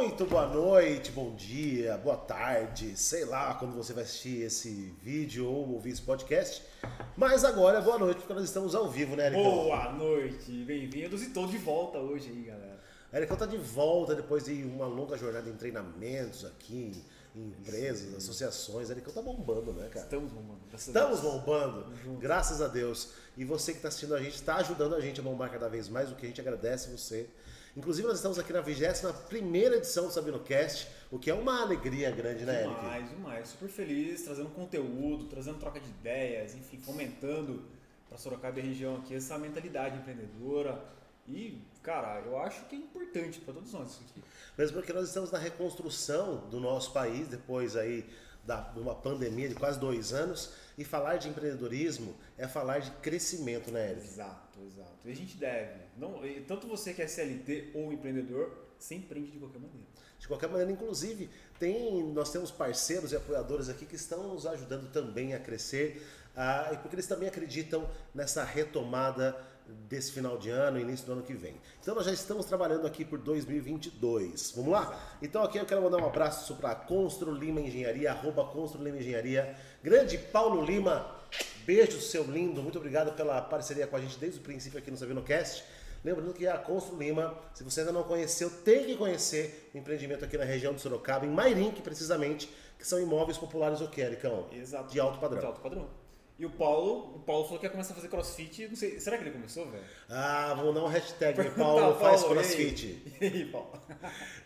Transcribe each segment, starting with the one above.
Muito boa noite, bom dia, boa tarde, sei lá quando você vai assistir esse vídeo ou ouvir esse podcast. Mas agora é boa noite, porque nós estamos ao vivo, né, Ericão? Boa noite, bem-vindos e tô de volta hoje aí, galera. Ericão tá de volta depois de uma longa jornada em treinamentos aqui, em empresas, associações. Ericão tá bombando, né, cara? Estamos bombando. Estamos bombando, graças a Deus. E você que está assistindo a gente, está ajudando a gente a bombar cada vez mais, o que a gente agradece você. Inclusive, nós estamos aqui na 21 edição do Sabino Cast, o que é uma alegria grande, né, Eric? Demais, demais. Super feliz, trazendo conteúdo, trazendo troca de ideias, enfim, fomentando para Sorocaba e a região aqui essa mentalidade empreendedora. E, cara, eu acho que é importante para todos nós isso aqui. Mesmo porque nós estamos na reconstrução do nosso país, depois aí da, de uma pandemia de quase dois anos, e falar de empreendedorismo é falar de crescimento, né, Eric? Exato, exato. E a gente deve. Não, tanto você que é CLT ou empreendedor, se empreende de qualquer maneira. De qualquer maneira, inclusive, tem, nós temos parceiros e apoiadores aqui que estão nos ajudando também a crescer, ah, e porque eles também acreditam nessa retomada desse final de ano, início do ano que vem. Então nós já estamos trabalhando aqui por 2022. Vamos lá? Então aqui eu quero mandar um abraço para Constru Lima Engenharia, arroba Constru Lima Engenharia. Grande Paulo Lima, beijo seu lindo, muito obrigado pela parceria com a gente desde o princípio aqui no Sabino Cast. Lembrando que a Constru Lima, se você ainda não conheceu, tem que conhecer o empreendimento aqui na região de Sorocaba, em Mairink precisamente, que são imóveis populares o que, Ericão? Exato. De alto padrão. De alto padrão. E o Paulo, o Paulo falou que ia começar a fazer crossfit. Não sei, será que ele começou, velho? Ah, vamos dar um hashtag, Pergunta Paulo ao faz Paulo, crossfit. E aí, e aí, Paulo?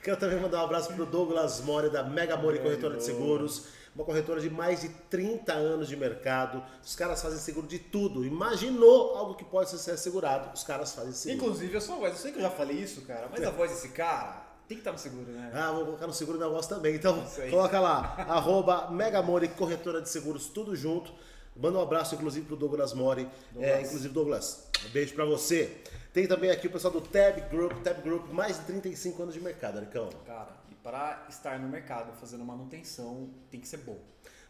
Quero também mandar um abraço pro Douglas Mori, da Mega Mori Corretora de Seguros. Uma corretora de mais de 30 anos de mercado. Os caras fazem seguro de tudo. Imaginou algo que pode ser assegurado, os caras fazem seguro. Inclusive, a sua voz, eu sei que eu já falei isso, cara, mas a voz desse cara tem que estar no seguro, né? Ah, vou colocar no seguro minha voz também. Então, coloca lá, arroba Mega Mori Corretora de Seguros, tudo junto. Manda um abraço, inclusive, pro Douglas Mori. É, inclusive, Douglas, um beijo pra você. Tem também aqui o pessoal do Tab Group. Tab Group, mais de 35 anos de mercado, Aricão. Cara, para estar no mercado fazendo manutenção, tem que ser bom.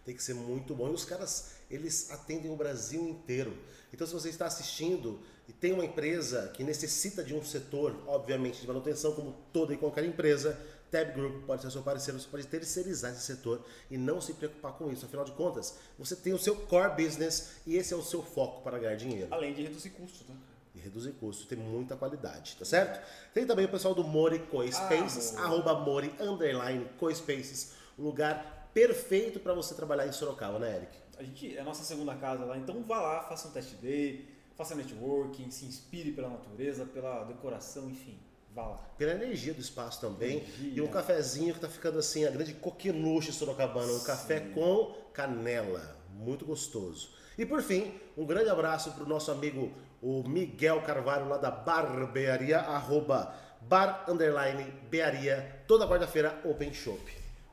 Tem que ser muito bom. E os caras, eles atendem o Brasil inteiro. Então, se você está assistindo e tem uma empresa que necessita de um setor, obviamente, de manutenção, como toda e qualquer empresa, Tab Group pode ser seu parceiro, você pode terceirizar esse setor e não se preocupar com isso. Afinal de contas, você tem o seu core business e esse é o seu foco para ganhar dinheiro. Além de reduzir custos, né? E reduzir custos, tem muita qualidade, tá certo? Tem também o pessoal do Mori Coispaces, Ah, arroba Mori underline Coispaces, um lugar perfeito para você trabalhar em Sorocaba, né, Eric? A gente é a nossa segunda casa lá, então vá lá, faça um test day, faça networking, se inspire pela natureza, pela decoração, enfim, vá lá. Pela energia do espaço também. Energia. E um cafezinho que tá ficando assim, a grande coqueluche sorocabana. Um café com canela. Muito gostoso. E por fim, um grande abraço pro nosso amigo o Miguel Carvalho lá da Barbearia, arroba bar underline bearia, toda quarta-feira open shop.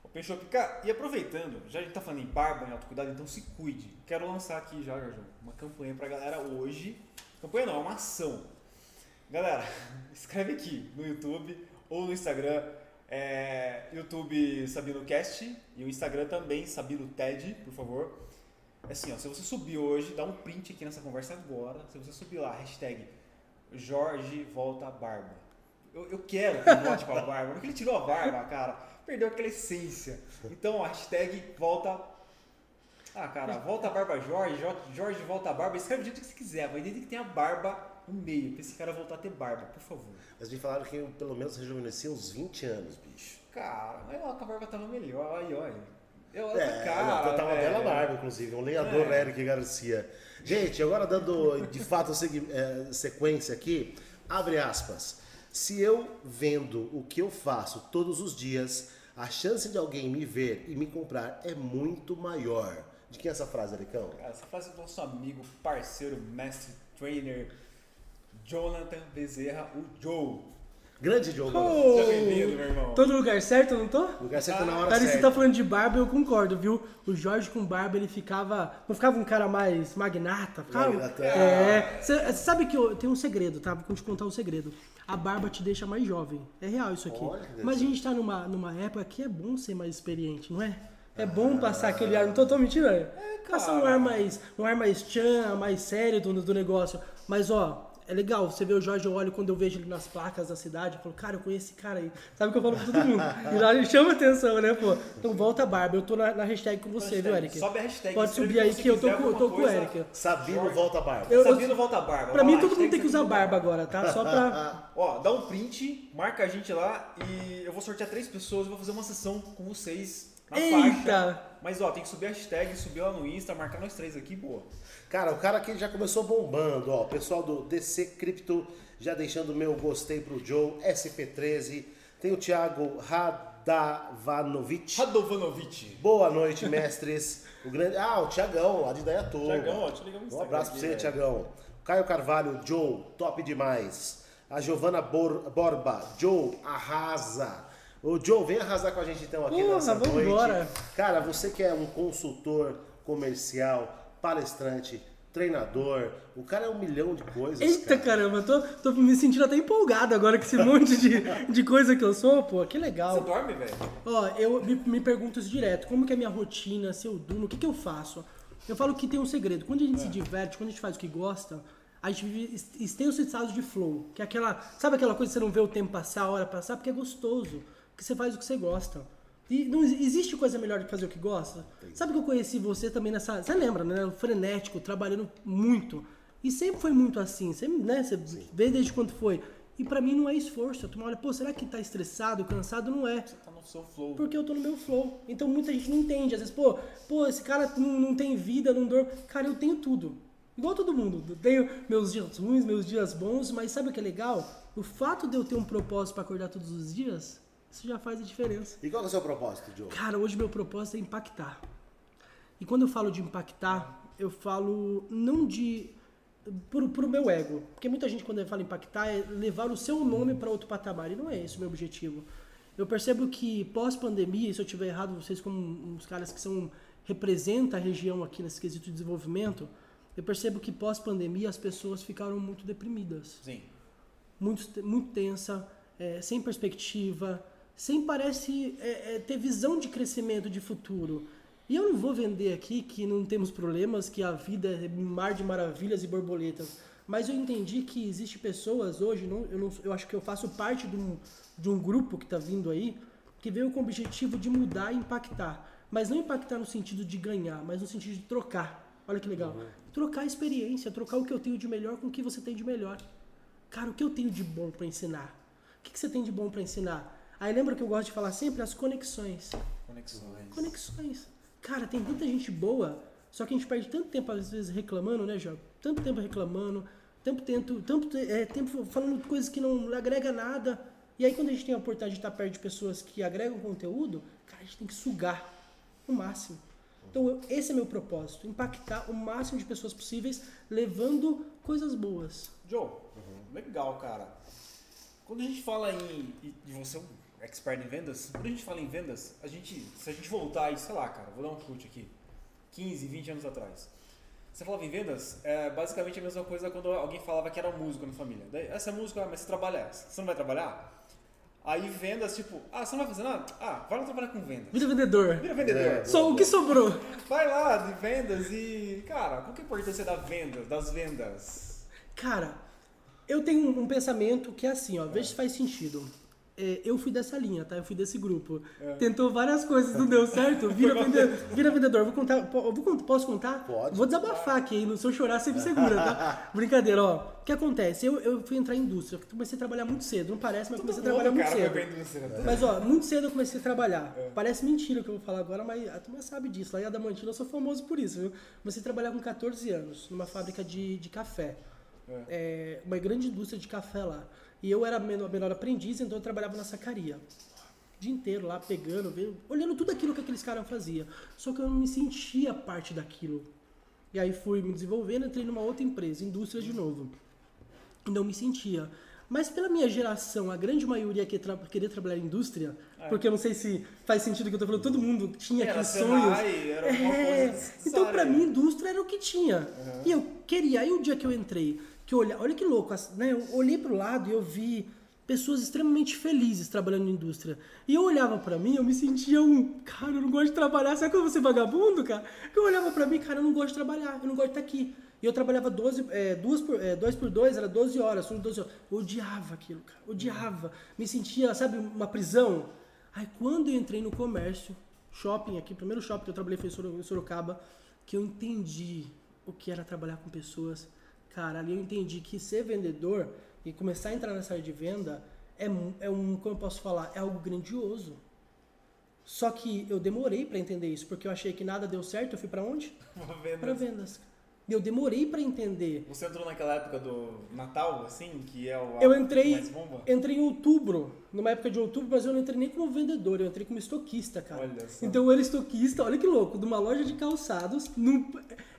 Open Shop, cara, e aproveitando, já a gente tá falando em barba, em autocuidado, então se cuide. Quero lançar aqui já, Jorge, uma campanha pra galera hoje. Campanha não, é uma ação. Galera, escreve aqui no YouTube ou no Instagram, é, YouTube Sabino Cast e o Instagram também, Sabino TED, por favor. É assim, ó, se você subir hoje, dá um print aqui nessa conversa agora. Se você subir lá, hashtag Jorge volta a barba. Eu, eu quero que ele volte pra barba, porque ele tirou a barba, cara. Perdeu aquela essência. Então, ó, hashtag volta. Ah, cara, volta a barba Jorge, Jo- Jorge volta a barba. Escreve do jeito que você quiser, mas desde que tenha barba no meio, pra esse cara voltar a ter barba, por favor. Mas me falaram que eu, pelo menos rejuvenesci uns 20 anos, bicho. Cara, mas ó, a barba tava melhor, aí, olha. Eu, É, cara, eu tava velho. bela barba, inclusive, um lenhador É. Eric Garcia. Gente, agora dando de fato eh, sequência aqui, abre aspas. Se eu vendo o que eu faço todos os dias, a chance de alguém me ver e me comprar é muito maior. De quem é essa frase, Ericão? Cara, essa frase é do nosso amigo, parceiro, mestre, trainer, Jonathan Bezerra, o Joe. Grande Diogo. Oh, Seja bem-vindo, meu irmão. Tô no lugar certo, não tô? Lugar certo na hora Cara, você tá falando de barba, eu concordo, viu? O Jorge com barba, ele ficava. Não ficava um cara mais magnata? Ficava, Magnata. É. Você sabe que eu, tem um segredo, tá? Vou te contar um segredo. A barba te deixa mais jovem. É real isso aqui. Olha Mas a gente tá numa, numa época que é bom ser mais experiente, não é? É bom passar aquele ar, não tô, tô mentindo, é? Passar um ar mais, um ar mais tchan, mais sério do, do negócio. Mas ó, é legal, você vê o Jorge, eu olho quando eu vejo ele nas placas da cidade, eu falo, cara, eu conheço esse cara aí. Sabe o que eu falo pra todo mundo? E lá ele chama atenção, né, pô? Então volta a barba, eu tô na, na hashtag com você, viu, Eric? Sobe a hashtag. Pode subir aí que eu tô, com- eu tô com o. Eric. Sabino volta a barba. Eu- eu- Sabino volta a barba. Pra Ó, mim, todo mundo hashtag tem que usar barba agora, tá? Só pra. Ó, dá um print, marca a gente lá e eu vou sortear três pessoas e vou fazer uma sessão com vocês na Eita! faixa. Mas ó, tem que subir a hashtag, subir lá no Insta, marcar nós três aqui, boa. Cara, o cara aqui já começou bombando, ó. O pessoal do DC Crypto já deixando o meu gostei pro Joe, SP13. Tem o Thiago Radavanovic. Radovanovic. Boa noite, mestres. O grande... Ah, o Tiagão, lá de Dayatuba. Tiagão, ó, deixa eu ligar Um Instagram abraço pra aqui, você, velho. Tiagão. Caio Carvalho, Joe, top demais. A Giovana Bor- Borba, Joe, arrasa. Ô, Joe, vem arrasar com a gente então aqui Porra, nessa vamos noite. embora. Cara, você que é um consultor comercial, palestrante, treinador, o cara é um milhão de coisas. Eita cara. caramba, eu tô, tô me sentindo até empolgado agora com esse monte de, de coisa que eu sou, pô, que Você legal. dorme, velho? Ó, eu me, me pergunto isso direto, como que é a minha rotina, se eu durmo, o que que eu faço? Eu falo que tem um segredo, quando a gente se diverte, quando a gente faz o que gosta, a gente vive extenso estado de flow, que é aquela, sabe aquela coisa que você não vê o tempo passar, a hora passar, porque é gostoso, porque você faz o que você gosta. E não ex- existe coisa melhor do que fazer o que gosta? Sabe que eu conheci você também nessa, você lembra, né, frenético, trabalhando muito, e sempre foi muito assim, sempre, né, você vê desde quando foi. E pra mim não é esforço, tu olha, pô, será que tá estressado, cansado? Não é. Tá no seu flow. Porque eu tô no meu flow. Então muita gente não entende. Às vezes, pô, pô, esse cara não, não tem vida, não dorme. Cara, eu tenho tudo. Igual todo mundo. Eu tenho meus dias ruins, meus dias bons, mas sabe o que é legal? O fato de eu ter um propósito pra acordar todos os dias, isso já faz a diferença. E qual é o seu propósito, Joe? Cara, hoje meu propósito é impactar. E quando eu falo de impactar, eu falo não de pro, pro meu ego. Porque muita gente quando fala impactar é levar o seu nome para outro patamar. E não é esse o meu objetivo. Eu percebo que pós-pandemia, e se eu tiver errado, vocês como uns caras que são representa a região aqui nesse quesito de desenvolvimento, eu percebo que pós-pandemia as pessoas ficaram muito deprimidas Sim. muito, muito tensa, é, sem perspectiva, sem parece é, é, ter visão de crescimento, de futuro. E eu não vou vender aqui que não temos problemas, que a vida é um mar de maravilhas e borboletas. Mas eu entendi que existe pessoas hoje, não, eu, não, eu acho que eu faço parte de um, de um grupo que está vindo aí, que veio com o objetivo de mudar e impactar. Mas não impactar no sentido de ganhar, mas no sentido de trocar. Olha que legal. Trocar a experiência, trocar o que eu tenho de melhor com o que você tem de melhor. Cara, o que eu tenho de bom para ensinar? O que, que você tem de bom para ensinar? Aí lembra que eu gosto de falar sempre as conexões. Conexões. Conexões. Cara, tem tanta gente boa, só que a gente perde tanto tempo às vezes reclamando, né, Jó? Tanto tempo reclamando, tanto tempo, tanto, é, tempo falando coisas que não agrega nada. E aí quando a gente tem a oportunidade de estar perto de pessoas que agregam conteúdo, cara, a gente tem que sugar o máximo. Então eu- esse é meu propósito, impactar o máximo de pessoas possíveis, levando coisas boas. Joe, legal, cara. Quando a gente fala em. E você é um expert em vendas, quando a gente fala em vendas, a gente. Se a gente voltar aí, sei lá, cara, vou dar um chute aqui. 15, 20 anos atrás. Você falava em vendas, é basicamente a mesma coisa quando alguém falava que era músico na família. Daí, essa música, ah, mas você trabalha essa? Você não vai trabalhar? Aí vendas, tipo, ah, você não vai fazer nada? Ah, vai lá trabalhar com vendas. Vira vendedor. Vira vendedor. É. Só o que sobrou? Vai lá de vendas e. Cara, qual que é a importância da venda, das vendas? Cara, eu tenho um pensamento que é assim, ó, veja se faz sentido. É, eu fui dessa linha, tá? Eu fui desse grupo. É. Tentou várias coisas, não deu certo. Vira, vende, vira vendedor. Vou contar, vou posso contar? Pode. Vou desabafar aqui, hein? Se eu chorar, você me segura, tá? Brincadeira, ó. O que acontece? Eu, eu fui entrar em indústria. Comecei a trabalhar muito cedo. Não parece, mas comecei a trabalhar muito cedo. indústria. Mas ó, muito cedo eu comecei a trabalhar. É. Parece mentira o que eu vou falar agora, mas a turma sabe disso. Lá em Adamantina eu sou famoso por isso, viu? Comecei a trabalhar com 14 anos, numa fábrica de, de café. É, uma grande indústria de café lá. E eu era menor, menor aprendiz, então eu trabalhava na sacaria. O dia inteiro lá, pegando, vendo, olhando tudo aquilo que aqueles caras faziam. Só que eu não me sentia parte daquilo. E aí fui me desenvolvendo, entrei numa outra empresa, indústria de novo. Não me sentia. Mas pela minha geração, a grande maioria que tra queria trabalhar em indústria, porque eu não sei se faz sentido o que eu tô falando, todo mundo tinha Era aqueles sonhos. era É, então pra mim indústria era o que tinha. E eu queria, aí o dia que eu entrei, que olha, olha que louco, né? Eu olhei pro lado e eu vi pessoas extremamente felizes trabalhando na indústria. E eu olhava pra mim, eu me sentia um, cara, eu não gosto de trabalhar. Sabe quando você é vagabundo, cara? Eu olhava pra mim, cara, eu não gosto de trabalhar, eu não gosto de estar aqui. E eu trabalhava 12, é, duas por, é, dois por dois, era 12 horas, são 12 horas. Eu odiava aquilo, cara, odiava. Me sentia, sabe, uma prisão. Aí quando eu entrei no comércio, shopping aqui, primeiro shopping que eu trabalhei foi em Sorocaba, que eu entendi o que era trabalhar com pessoas. Cara, ali eu entendi que ser vendedor e começar a entrar nessa área de venda é, é um, como eu posso falar, é algo grandioso. Só que eu demorei para entender isso, porque eu achei que nada deu certo, eu fui para onde? Para vendas. Eu demorei para entender. Você entrou naquela época do Natal, assim, que é o Eu entrei, mais bomba? entrei em outubro, numa época de outubro, mas eu não entrei nem como vendedor, eu entrei como estoquista, cara. Olha só. Então eu era estoquista, olha que louco, de uma loja de calçados, no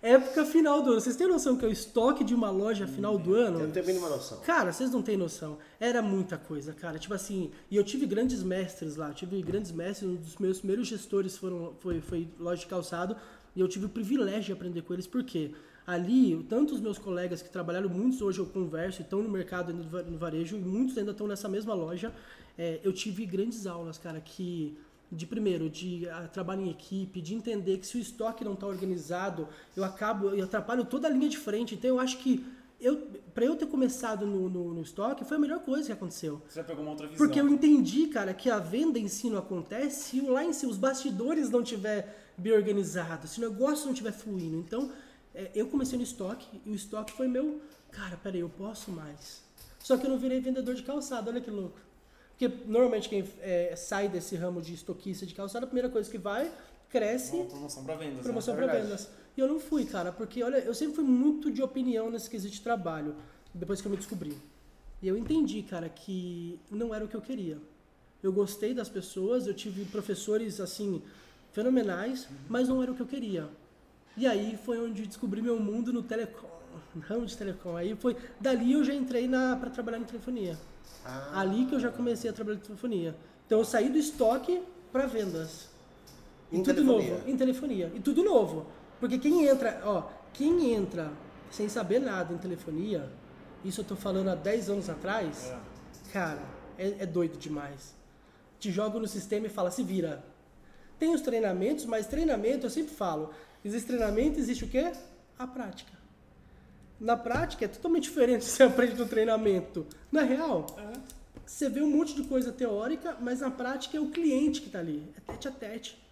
época final do ano. Vocês têm noção que é o estoque de uma loja final do ano? Eu não tenho a mínima noção. Cara, vocês não têm noção. Era muita coisa, cara. Tipo assim, e eu tive grandes mestres lá, eu tive grandes mestres, um dos meus primeiros gestores foram, foi, foi loja de calçado, e eu tive o privilégio de aprender com eles, por quê? Ali, tanto os meus colegas que trabalharam, muitos hoje eu converso e estão no mercado no varejo, e muitos ainda estão nessa mesma loja, é, eu tive grandes aulas, cara, que de primeiro, de uh, trabalho em equipe, de entender que se o estoque não está organizado, eu acabo, eu atrapalho toda a linha de frente. Então eu acho que eu, para eu ter começado no, no, no, estoque foi a melhor coisa que aconteceu. Você pegou uma outra visão. Porque eu entendi, cara, que a venda em si não acontece se lá em si os bastidores não tiver bem organizado, se o negócio não estiver fluindo. Então eu comecei no estoque e o estoque foi meu. Cara, peraí, eu posso mais. Só que eu não virei vendedor de calçado, olha que louco. Porque normalmente quem é, sai desse ramo de estoquista de calçado, a primeira coisa que vai, cresce. Uma promoção para vendas. Né? Promoção né? para vendas. E eu não fui, cara, porque olha, eu sempre fui muito de opinião nesse quesito de trabalho, depois que eu me descobri. E eu entendi, cara, que não era o que eu queria. Eu gostei das pessoas, eu tive professores assim fenomenais, uhum. mas não era o que eu queria. E aí foi onde descobri meu mundo no telecom, no ramo de telecom. Aí foi dali eu já entrei na para trabalhar em telefonia. Ah. Ali que eu já comecei a trabalhar em telefonia. Então eu saí do estoque para vendas. Em e tudo telefonia. novo, em telefonia. E tudo novo. Porque quem entra, ó, quem entra sem saber nada em telefonia, isso eu tô falando há 10 anos atrás, é. cara, é, é doido demais. Te joga no sistema e fala, se vira. Tem os treinamentos, mas treinamento, eu sempre falo, Existe treinamento, existe o quê? A prática. Na prática é totalmente diferente você aprende no treinamento. Não é real? É. Você vê um monte de coisa teórica, mas na prática é o cliente que está ali. É tete a tete.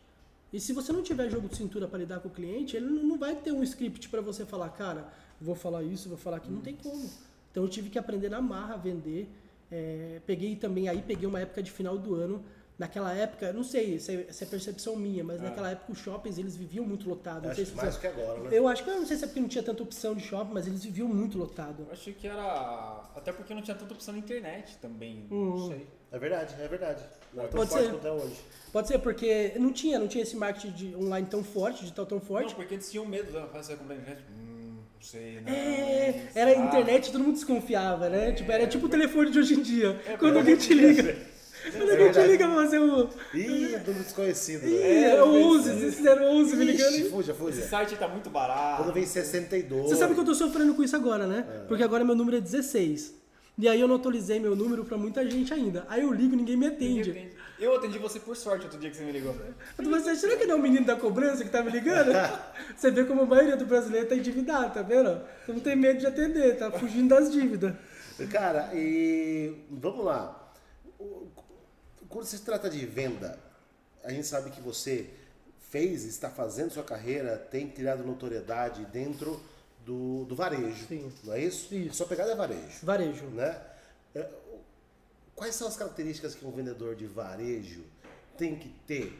E se você não tiver jogo de cintura para lidar com o cliente, ele não vai ter um script para você falar, cara, vou falar isso, vou falar aquilo. Não tem como. Então eu tive que aprender na marra a vender. É, peguei também, aí peguei uma época de final do ano naquela época, não sei se é, se é percepção minha, mas é. naquela época os shoppings eles viviam muito lotados. Acho mais que agora, né? Eu acho que eu não sei se é porque não tinha tanta opção de shopping, mas eles viviam muito lotado. Eu acho que era até porque não tinha tanta opção na internet também. Uhum. Não sei. É verdade, é verdade. Não é tão Pode forte ser. quanto hoje. Pode ser, porque não tinha, não tinha esse marketing de online tão forte, digital tão forte. Não, porque eles tinham medo de fazer comprar internet. Hum, não sei, não. É, era ah. internet, todo mundo desconfiava, né? É, tipo, era tipo o telefone de hoje em dia. É, quando alguém te liga. Quando alguém te liga pra fazer o. Ih, número desconhecido. Ih, é, é 11, vocês fizeram 11 me ligando. Fuja, fuja. Esse site tá muito barato. Quando vem 62. Você sabe que eu tô sofrendo com isso agora, né? É. Porque agora meu número é 16. E aí eu não atualizei meu número pra muita gente ainda. Aí eu ligo e ninguém me atende. Eu atendi você por sorte outro dia que você me ligou. Eu tô pensando, será que não é o menino da cobrança que tá me ligando? você vê como a maioria do brasileiro tá endividado, tá vendo? Você não tem medo de atender, tá fugindo das dívidas. Cara, e vamos lá quando se trata de venda, a gente sabe que você fez, está fazendo sua carreira, tem tirado notoriedade dentro do, do varejo. Sim. Não é isso? Isso. Sua pegada é varejo. Varejo. Né? É, quais são as características que um vendedor de varejo tem que ter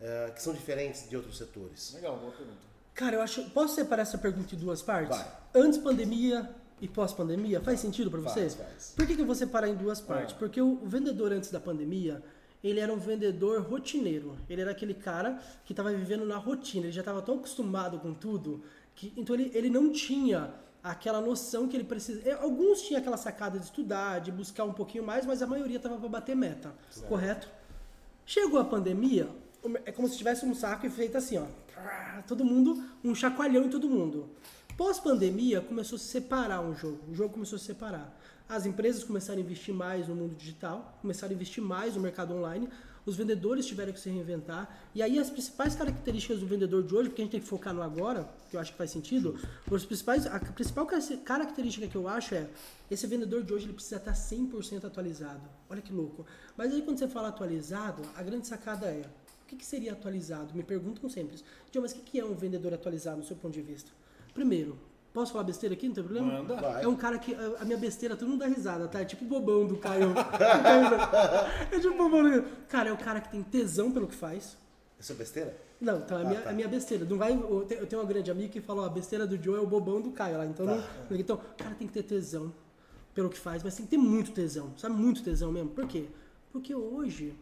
é, que são diferentes de outros setores? Legal, boa pergunta. Cara, eu acho. Posso separar essa pergunta em duas partes? Vai. Antes pandemia, e pós-pandemia? Faz sentido para você? Faz, faz. Por que, que eu vou separar em duas partes? Ah. Porque o vendedor antes da pandemia, ele era um vendedor rotineiro. Ele era aquele cara que estava vivendo na rotina. Ele já estava tão acostumado com tudo que então ele, ele não tinha aquela noção que ele precisa. É, alguns tinham aquela sacada de estudar, de buscar um pouquinho mais, mas a maioria estava para bater meta, certo. correto? Chegou a pandemia, é como se tivesse um saco e feito assim, ó, todo mundo, um chacoalhão em todo mundo. Pós-pandemia, começou a se separar um jogo. O jogo começou a se separar. as empresas começaram a investir mais no mundo digital, começaram a investir mais no mercado online, os vendedores tiveram que se reinventar. E aí as principais características do vendedor de hoje, porque a gente tem que focar no agora, que eu acho que faz sentido, os principais, a principal característica que eu acho é esse vendedor de hoje ele precisa estar 100% atualizado. Olha que louco. Mas aí quando você fala atualizado, a grande sacada é, o que, que seria atualizado? Me perguntam sempre. John, mas o que é um vendedor atualizado no seu ponto de vista? Primeiro, Posso falar besteira aqui? Não tem problema? Manda. É um cara que. A minha besteira, todo mundo dá risada, tá? É tipo o bobão do Caio. é tipo o bobão do Cara, é o cara que tem tesão pelo que faz. Isso é besteira? Não, então é a minha, tá. a minha besteira. Não vai, eu te- eu tenho uma grande amiga que falou: a besteira do Joe é o bobão do Caio lá. Então, Tá. não- então, o cara tem que ter tesão pelo que faz, mas tem que ter muito tesão, sabe? Muito tesão mesmo. Por quê? Porque hoje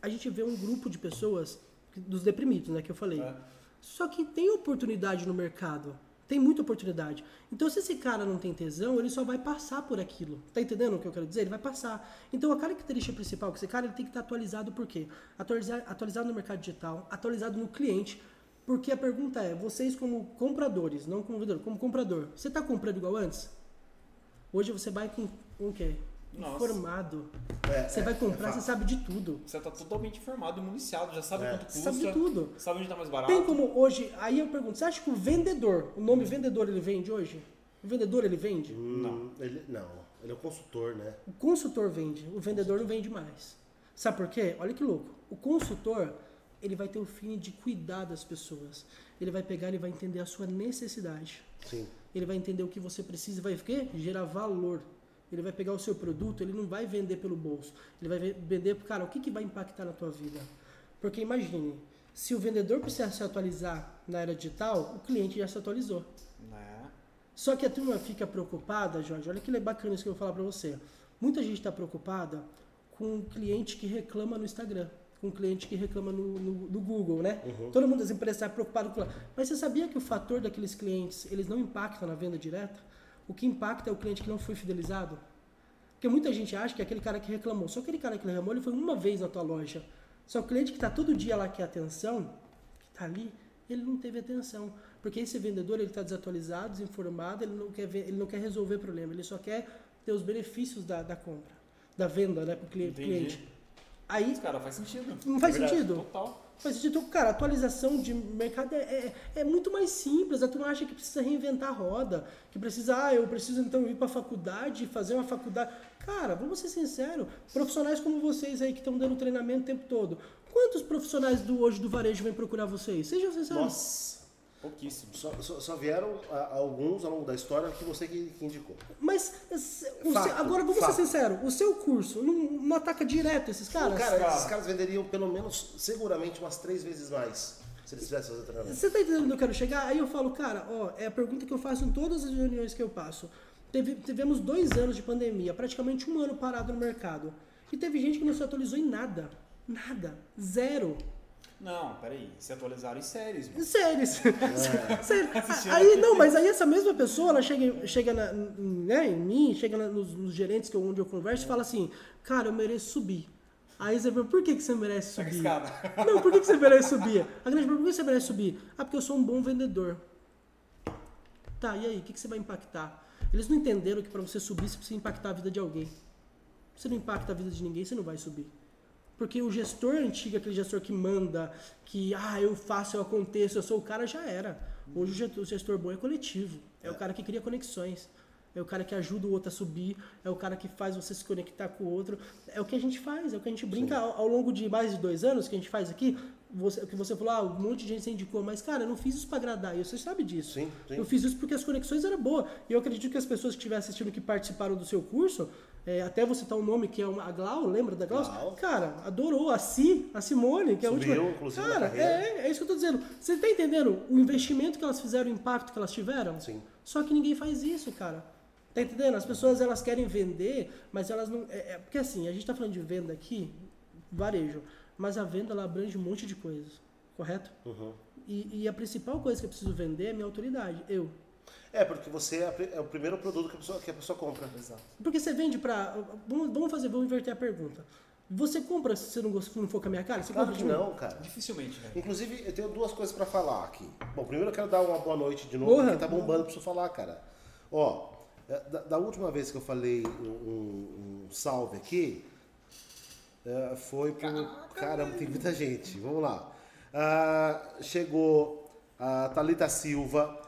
a gente vê um grupo de pessoas, dos deprimidos, né, que eu falei. É. Só que tem oportunidade no mercado. Tem muita oportunidade. Então, se esse cara não tem tesão, ele só vai passar por aquilo. Tá entendendo o que eu quero dizer? Ele vai passar. Então, a característica principal que esse cara ele tem que estar atualizado por quê? Atualizado no mercado digital, atualizado no cliente. Porque a pergunta é, vocês como compradores, não como vendedor, como comprador, você está comprando igual antes? Hoje você vai com o quê? Nossa. Informado. É, Você é, vai é comprar, fato. você sabe de tudo. Você tá totalmente informado e municiado, já sabe É. quanto custa. sabe de tudo. Sabe onde tá mais barato. Tem como hoje, aí eu pergunto, você acha que o vendedor, o nome vendedor ele vende hoje? O vendedor ele vende? Hum, Ele, não, ele é o consultor, né? O consultor vende, o vendedor não vende mais. Sabe por quê? Olha que louco. O consultor, ele vai ter o fim de cuidar das pessoas. Ele vai pegar, ele vai entender a sua necessidade. Sim. Ele vai entender o que você precisa e vai o quê? gerar valor. Ele vai pegar o seu produto, ele não vai vender pelo bolso. Ele vai ve- vender, cara, o que, que vai impactar na tua vida? Porque imagine, se o vendedor precisa se atualizar na era digital, o cliente já se atualizou. Né? Só que a turma fica preocupada, Jorge, olha que bacana isso que eu vou falar pra você. Muita gente está preocupada com um cliente que reclama no Instagram, com um cliente que reclama no, no- no Google, né? Todo mundo das empresas está preocupado com Mas você sabia que o fator daqueles clientes, eles não impactam na venda direta? O que impacta é o cliente que não foi fidelizado. Porque muita gente acha que é aquele cara que reclamou, só aquele cara que reclamou, ele foi uma vez na tua loja. Só o cliente que está todo dia lá quer atenção, que está ali, ele não teve atenção. Porque esse vendedor ele está desatualizado, desinformado, ele não, quer ver, ele não quer resolver problema, ele só quer ter os benefícios da, da compra, da venda né, para o Entendi. cliente. Aí Mas, cara, faz sentido. Não faz verdade, sentido? Total. Faz sentido, cara, atualização de mercado é, é, é muito mais simples. A turma acha que precisa reinventar a roda, que precisa, ah, eu preciso então ir para a faculdade, fazer uma faculdade. Cara, vamos ser sinceros, profissionais como vocês aí que estão dando treinamento o tempo todo, quantos profissionais do hoje do varejo vêm procurar vocês? Sejam sinceros. Nossa, Pouquíssimo. só, só- só vieram a- alguns ao longo da história que você que, que indicou. Mas seu- agora vamos fato. ser sinceros, o seu curso não, não ataca direto esses caras? Cara, cara. esses caras venderiam pelo menos, seguramente, umas três vezes mais se eles tivessem fazer treinamento. Você tá entendendo onde eu quero chegar? Aí eu falo, cara, ó, é a pergunta que eu faço em todas as reuniões que eu passo. Teve, tivemos dois anos de pandemia, praticamente um ano parado no mercado. E teve gente que não se atualizou em nada. Nada. Zero. Não, peraí. Se atualizaram em séries, mano. Sério. É. Sério. Aí, não, mas aí essa mesma pessoa, ela chega, chega na, em- né, em mim, chega na- nos, nos gerentes que eu, onde eu converso e fala assim, cara, eu mereço subir. Aí você fala, por que, que você merece subir? Não, por que, que você merece subir? A grande pergunta, por que você merece subir? Ah, porque eu sou um bom vendedor. Tá, e aí, o que, que você vai impactar? Eles não entenderam que para você subir, você precisa impactar a vida de alguém. Se você não impacta a vida de ninguém, você não vai subir. Porque o gestor antigo, aquele gestor que manda, que, ah, eu faço, eu aconteço, eu sou o cara, já era. Hoje o gestor- o gestor bom é coletivo. É o cara que cria conexões. É o cara que ajuda o outro a subir. É o cara que faz você se conectar com o outro. É o que a gente faz, é o que a gente brinca ao, ao longo de mais de dois anos que a gente faz aqui. Você, o que você falou, ah, um monte de gente se indicou, mas cara, eu não fiz isso para agradar. E você sabe disso. Sim, sim. Eu fiz isso porque as conexões eram boas. E eu acredito que as pessoas que estiverem assistindo que participaram do seu curso, é, até você citar um nome que é uma, a Glau, lembra da Glau? Glau. Cara, adorou. A Si, a Simone, que é a Subiu, última. inclusive, Cara, carreira. é, é isso que eu tô dizendo. Você tá entendendo o investimento que elas fizeram, o impacto que elas tiveram? Sim. Só que ninguém faz isso, cara. Tá entendendo? As pessoas elas querem vender, mas elas não. É, é- porque assim, a gente tá falando de venda aqui, varejo, mas a venda ela abrange um monte de coisas, correto? Uhum. E, e a principal coisa que eu preciso vender é minha autoridade, eu. É, porque você é, é o primeiro produto que a pessoa, que a pessoa compra. Exato. Porque você vende pra. Vamos, vamos fazer, vamos inverter a pergunta. Você compra se você não, gost- se não for com a minha cara? Você Claro compra que não, cara. Dificilmente, velho. Inclusive, eu tenho duas coisas pra falar aqui. Bom, primeiro eu quero dar uma boa noite de novo, Porra. porque tá bombando pra você falar, cara. Ó, Da, da última vez que eu falei um, um salve aqui, é, foi pro. Caramba, tem muita gente. Vamos lá. Ah, chegou a Thalita Silva.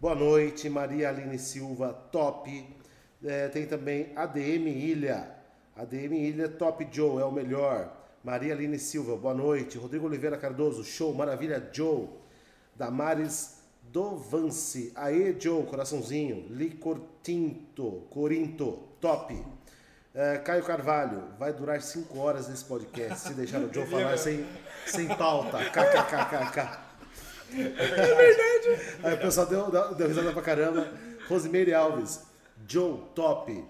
Boa noite. Maria Aline Silva, top. É, tem também ADM Ilha. ADM Ilha, top Joe, é o melhor. Maria Aline Silva, boa noite. Rodrigo Oliveira Cardoso, show, maravilha, Joe. Damares Dovance, aê Joe, coraçãozinho. Licor Tinto, Corinto, top. É, Caio Carvalho, vai durar 5 horas esse podcast, se deixar o Joe falar sem, sem pauta. KKKKK. É verdade. Aí o pessoal deu, deu, risada pra caramba. Rosimeire Alves, Joe, top.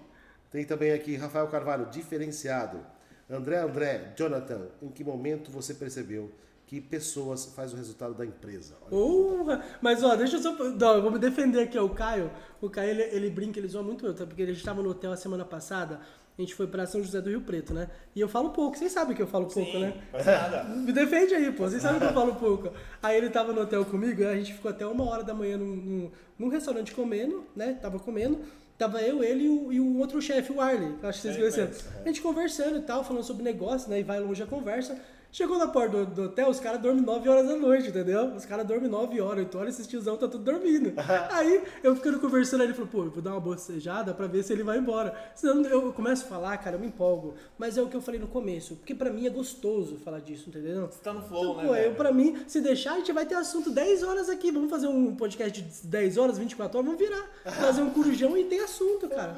Tem também aqui Rafael Carvalho, diferenciado. André André, Jonathan, em que momento você percebeu que pessoas faz o resultado da empresa? Porra! Mas ó, deixa eu só. Não, eu vou me defender aqui, ó. O Caio, o Caio ele, ele brinca, ele zoa muito eu, tá? Porque a gente tava no hotel a semana passada, a gente foi pra São José do Rio Preto, né? E eu falo pouco, vocês sabem que eu falo pouco, né? Faz nada. Me defende aí, pô. Vocês sabem que eu falo pouco. Aí ele tava no hotel comigo, a gente ficou até uma hora da manhã num, num, num restaurante comendo, né? Tava comendo. Tava eu, ele e o, e o outro chefe, o Arley. que eu Acho que vocês conheceram. A gente conversando e tal, falando sobre negócio, né? E vai longe a conversa. Chegou na porta do, do hotel, os caras dormem 9 horas da noite, entendeu? Os caras dormem 9 horas, 8 horas, esses tiozão tá tudo dormindo. Aí eu ficando conversando, ele falou, pô, eu vou dar uma bocejada pra ver se ele vai embora. Senão eu começo a falar, cara, eu me empolgo. Mas é o que eu falei no começo, porque pra mim é gostoso falar disso, entendeu? Você tá no flow, Então, né? pô, eu, pra mim, se deixar, a gente vai ter assunto 10 horas aqui. Vamos fazer um podcast de 10 horas, 24 horas, vamos virar. Fazer um corujão e tem assunto, cara.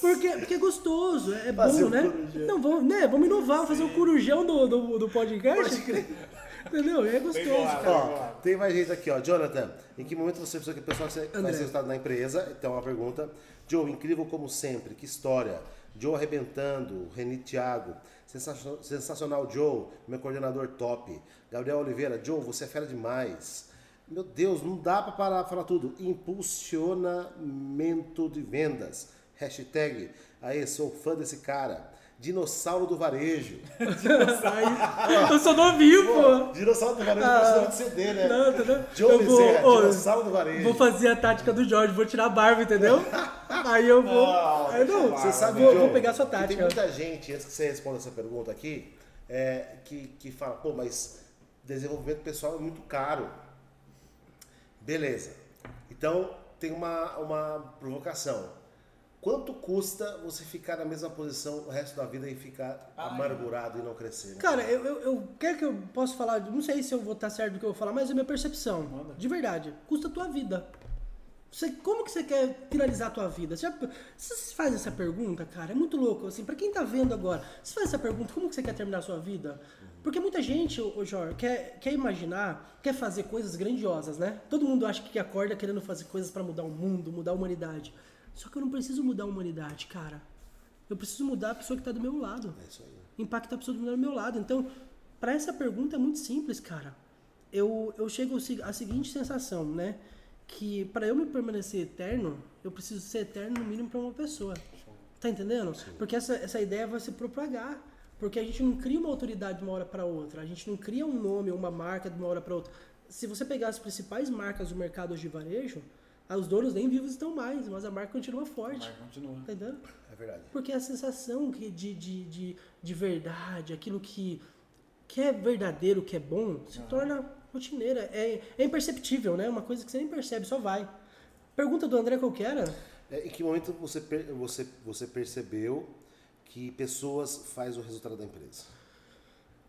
Porque, porque é gostoso, é Fazer bom, um né? corujão. Não, vamos, né? Vamos inovar, vamos fazer um corujão do, do, do podcast. Pode crer. Entendeu? É gostoso, cara. Ó, tem mais gente aqui, ó. Jonathan, em que momento você pensou que a pessoa faz André. resultado na empresa? Então, uma pergunta. Joe, incrível como sempre, que história. Joe arrebentando, Reni Thiago. Sensacional, sensacional, Joe, meu coordenador top. Gabriel Oliveira, Joe, você é fera demais. Meu Deus, não dá pra parar pra falar tudo. Impulsionamento de vendas. Hashtag, aí, sou fã desse cara. Dinossauro do varejo. Aí, eu sou novinho, pô. Dinossauro do varejo Ah, ah, de CD, né? Não, entendeu? Joe eu vou, Bezerra, ô, dinossauro do varejo. vou fazer a tática do Jorge, vou tirar a barba, entendeu? Aí eu vou. Não, aí não, Você barba, sabe, vou, Joe, vou pegar a sua tática. Tem muita gente, antes que você responda essa pergunta aqui, é, que, que fala, pô, mas desenvolvimento pessoal é muito caro. Beleza. Então, tem uma, uma provocação. Quanto custa você ficar na mesma posição o resto da vida e ficar Ai. amargurado e não crescer? né? Cara, eu, eu, eu quero que eu possa falar, não sei se eu vou estar certo do que eu vou falar, mas é minha percepção. Manda. De verdade, custa a tua vida. Você, como que você quer finalizar a tua vida? Você, já, você faz essa pergunta, cara, é muito louco. Assim, pra quem tá vendo agora, você faz essa pergunta, como que você quer terminar a sua vida? Porque muita gente, ô Jorge, quer, quer imaginar, quer fazer coisas grandiosas, né? Todo mundo acha que acorda querendo fazer coisas pra mudar o mundo, mudar a humanidade. Só que eu não preciso mudar a humanidade, cara. Eu preciso mudar a pessoa que tá do meu lado É isso aí. impacta a pessoa do meu lado. Então, para essa pergunta é muito simples, cara. Eu, eu chego à seguinte sensação, né? Que para eu me permanecer eterno, eu preciso ser eterno no mínimo para uma pessoa. Tá entendendo? Porque essa, essa ideia vai se propagar. Porque a gente não cria uma autoridade de uma hora para outra. A gente não cria um nome ou uma marca de uma hora para outra. Se você pegar as principais marcas do mercado de varejo, os donos nem vivos estão mais, mas a marca continua forte. Mas continua. Tá entendendo? É verdade. Porque a sensação que de, de, de, de verdade, aquilo que, que é verdadeiro, que é bom, se torna rotineira. É, é imperceptível, né? Uma coisa que você nem percebe, só vai. Pergunta do André qual que era? É, em que momento você, você, você percebeu que pessoas faz o resultado da empresa?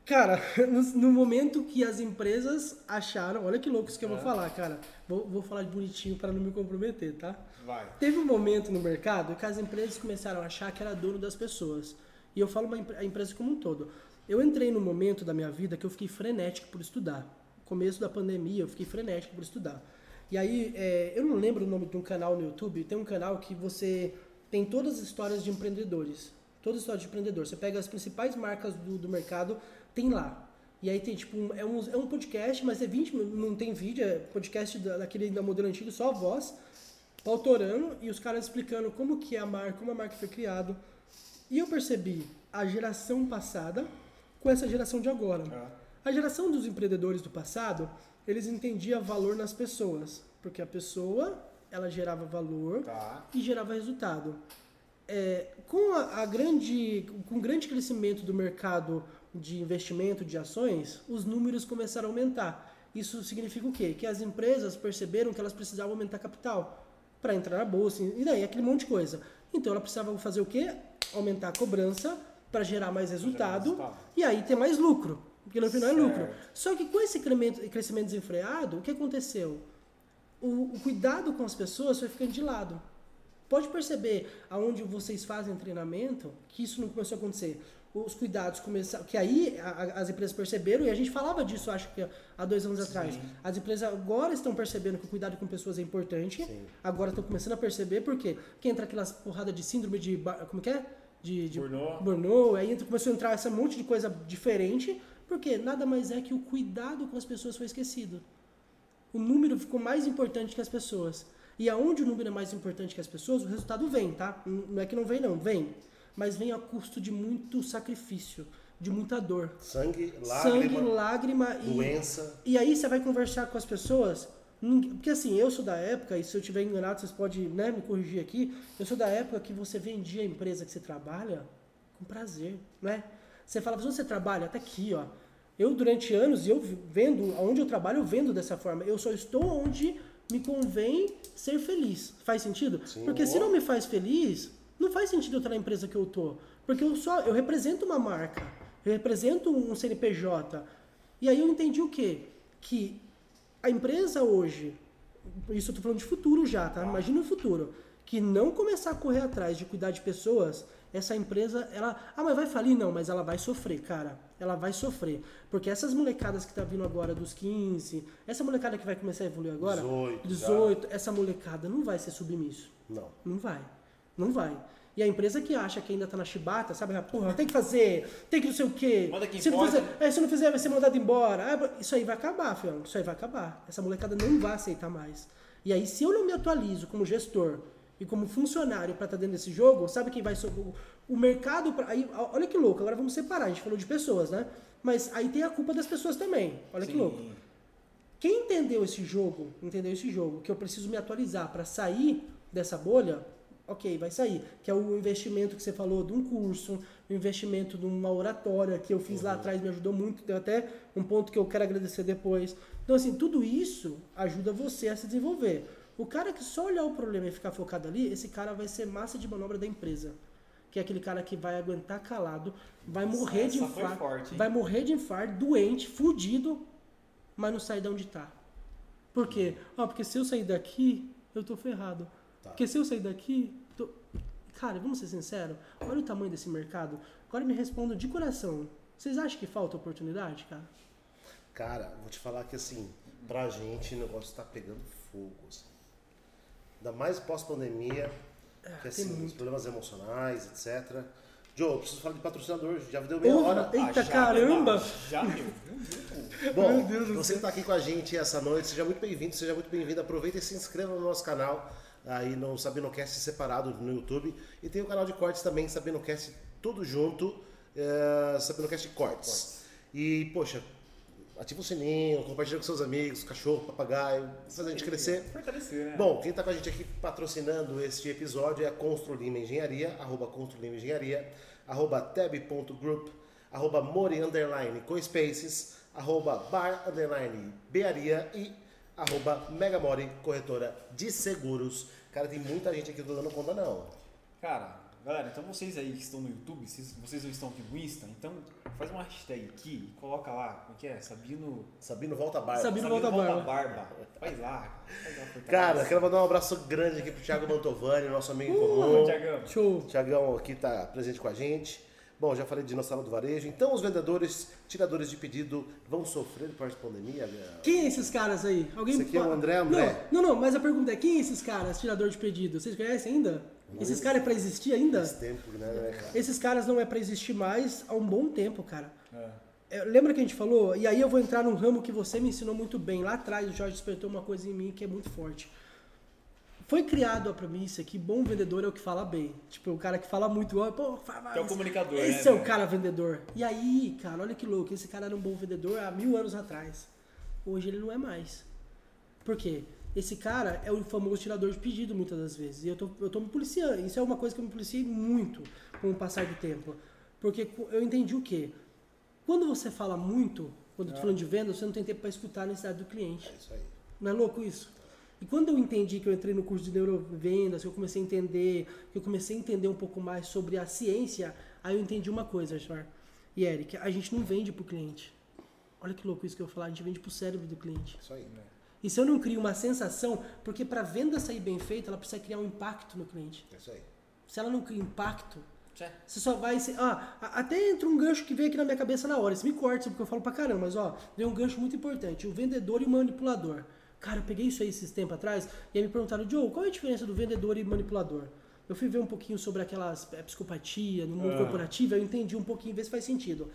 Cara, no, no momento que as empresas acharam, olha que louco isso que eu vou falar, cara. Vou, vou falar de bonitinho para não me comprometer, tá? Vai. Teve um momento no mercado que as empresas começaram a achar que era dono das pessoas. E eu falo uma a empresa como um todo. Eu entrei num momento da minha vida que eu fiquei frenético por estudar. Começo da pandemia, eu fiquei frenético por estudar. E aí, é, eu não lembro o nome de um canal no YouTube, tem um canal que você tem todas as histórias de empreendedores. Todas as histórias de empreendedor. Você pega as principais marcas do, do mercado, tem lá. E aí tem tipo, um, é, um, é um podcast, mas é 20 minutos, não tem vídeo, é podcast da, daquele da modelo antigo, só a voz autorando e os caras explicando como que é a marca, como a marca foi criada. E eu percebi a geração passada com essa geração de agora. É. A geração dos empreendedores do passado, eles entendiam valor nas pessoas, porque a pessoa ela gerava valor Tá. e gerava resultado. É, com a, a grande, com o grande crescimento do mercado de investimento de ações, os números começaram a aumentar. Isso significa o quê? Que as empresas perceberam que elas precisavam aumentar capital para entrar na bolsa e daí aquele monte de coisa. Então ela precisava fazer o quê? Aumentar a cobrança para gerar mais resultado resultado. e aí ter mais lucro, porque no final é lucro. Certo. Só que com esse crescimento, crescimento desenfreado, o que aconteceu? O, o cuidado com as pessoas foi ficando de lado. Pode perceber aonde vocês fazem treinamento que isso não começou a acontecer. Os cuidados começaram. Que aí a- as empresas perceberam, e a gente falava disso, acho que há dois anos atrás. As empresas agora estão percebendo que o cuidado com pessoas é importante. Sim. Agora estão começando a perceber, porque que entra aquelas porrada de síndrome de. Como que é? De, de Burnout. burnout, aí entra- começou a entrar esse monte de coisa diferente, porque nada mais é que o cuidado com as pessoas foi esquecido. O número ficou mais importante que as pessoas. E aonde o número é mais importante que as pessoas, o resultado vem, tá? Não é que não vem, não, vem. Mas vem a custo de muito sacrifício, de muita dor. Sangue, Sangue, lágrima, lágrima e. doença. E aí você vai conversar com as pessoas, porque assim, eu sou da época, e se eu estiver enganado, vocês podem né, me corrigir aqui, eu sou da época que você vendia a empresa que você trabalha com prazer, né? Você fala, "Mas onde você trabalha? Até aqui, ó. Eu, durante anos, e eu vendo, onde eu trabalho, eu vendo dessa forma. Eu só estou onde me convém ser feliz. Faz sentido? Sim. Porque se não me faz feliz, não faz sentido eu estar na empresa que eu tô. Porque eu só, eu represento uma marca, eu represento um CNPJ. E aí eu entendi o quê? Que a empresa hoje, isso eu tô falando de futuro já, tá? Imagina o futuro. Que não começar a correr atrás de cuidar de pessoas, essa empresa, ela. Ah, mas vai falir? Não, mas ela vai sofrer, cara. Ela vai sofrer. Porque essas molecadas que tá vindo agora dos 15, essa molecada que vai começar a evoluir agora, 18 já. 18 essa molecada não vai ser submisso. Não. Não vai. Não vai. E a empresa que acha que ainda tá na chibata, sabe? Porra, tem que fazer, tem que não sei o quê. Manda quem se, não fizer, é, se não fizer, vai ser mandado embora. Ah, isso aí vai acabar, filho. Isso aí vai acabar. Essa molecada não vai aceitar mais. E aí, se eu não me atualizo como gestor e como funcionário para estar dentro desse jogo, sabe quem vai o, o mercado? Pra, aí, olha que louco, agora vamos separar. A gente falou de pessoas, né? Mas aí tem a culpa das pessoas também. Olha que Sim. louco. Quem entendeu esse jogo, entendeu esse jogo, que eu preciso me atualizar para sair dessa bolha, ok, vai sair. Que é o investimento que você falou de um curso, o investimento de uma oratória que eu fiz lá atrás, me ajudou muito, tem até um ponto que eu quero agradecer depois. Então, assim, tudo isso ajuda você a se desenvolver. O cara que só olhar o problema e ficar focado ali, esse cara vai ser massa de manobra da empresa. Que é aquele cara que vai aguentar calado, vai morrer de infarto, forte, vai morrer de infarto, doente, fudido, mas não sai de onde tá. Por quê? Ah, porque se eu sair daqui, eu tô ferrado. Tá. Porque se eu sair daqui, tô... Cara, vamos ser sinceros, olha o tamanho desse mercado. Agora me respondam de coração. Vocês acham que falta oportunidade, cara? Cara, vou te falar que assim, pra gente o negócio tá pegando fogo. assim. Ainda mais pós-pandemia, que tem assim, os muito. problemas emocionais, etc. Joe, preciso falar de patrocinador, já deu meia Porra, hora. Eita, Ah, já, caramba! Já, meu. Bom, Meu Deus do você que está aqui com a gente essa noite, seja muito bem-vindo, seja muito bem-vindo. Aproveita e se inscreva no nosso canal, aí no SabinoCast separado no YouTube. E tem o canal de cortes também, SabinoCast tudo junto, é, SabinoCast Cortes. E, poxa, ativa o sininho, compartilha com seus amigos, cachorro, papagaio, faz a gente crescer. Fortalecer, né? Bom, quem está com a gente aqui patrocinando este episódio é a Constru Lima Engenharia, arroba Constru Lima Engenharia, arroba tab.group, arroba mori underline arroba bar underline bearia e arroba megamori corretora de seguros. Cara, tem muita gente aqui que eu tô dando conta não. Cara, galera, então vocês aí que estão no YouTube, se vocês não estão aqui no Insta, então faz uma hashtag aqui e coloca lá, como que é? Sabino. Sabino volta bar. Sabino volta barba. barba. Faz lá. Faz lá. Cara, quero mandar um abraço grande aqui pro Thiago Mantovani, nosso amigo em Ô, comum. Thiagão. Tiagão aqui está presente com a gente. Bom, já falei de Dinossauro do Varejo. Então, os vendedores, tiradores de pedido, vão sofrer pós-pandemia? Gabriel? Quem é esses caras aí? Alguém Esse aqui é o fala- André André. Não, não, não, mas a pergunta é: quem é esses caras, tirador de pedido? Vocês conhecem ainda? Esses caras é pra existir ainda? Faz tempo, né, né, cara? Esses caras não é pra existir mais há um bom tempo, cara. É. É, lembra que a gente falou? E aí eu vou entrar num ramo que você me ensinou muito bem. Lá atrás o Jorge despertou uma coisa em mim que é muito forte. Foi criado a premissa que bom vendedor é o que fala bem. Tipo, o cara que fala muito, ó, pô, fala Que é o comunicador, Esse né, é o cara vendedor. E aí, cara, olha que louco. Esse cara era um bom vendedor há mil anos atrás. Hoje ele não é mais. Por quê? esse cara é o famoso tirador de pedido muitas das vezes. E eu tô, eu tô me policiando. Isso é uma coisa que eu me policiei muito com o passar do tempo. Porque eu entendi o quê? Quando você fala muito, quando eu tô falando de venda, você não tem tempo para escutar a necessidade do cliente. É isso aí. Não é louco isso? E quando eu entendi que eu entrei no curso de neurovendas, que eu comecei a entender, que eu comecei a entender um pouco mais sobre a ciência, aí eu entendi uma coisa, Char e Eric, a gente não vende pro cliente. Olha que louco isso que eu vou falar, a gente vende pro cérebro do cliente. Isso aí. E se eu não crio uma sensação, porque para venda sair bem feita, ela precisa criar um impacto no cliente. É isso aí. Se ela não cria impacto, Tchê. você só vai ser. Ah, a- até entra um gancho que veio aqui na minha cabeça na hora. Você me corta, porque eu falo pra caramba, mas ó, veio um gancho muito importante: o vendedor e o manipulador. Cara, eu peguei isso aí esses tempos atrás e aí me perguntaram, Joe, qual é a diferença do vendedor e manipulador? Eu fui ver um pouquinho sobre aquelas é, psicopatia no mundo Ah. corporativo, eu entendi um pouquinho, ver se faz sentido.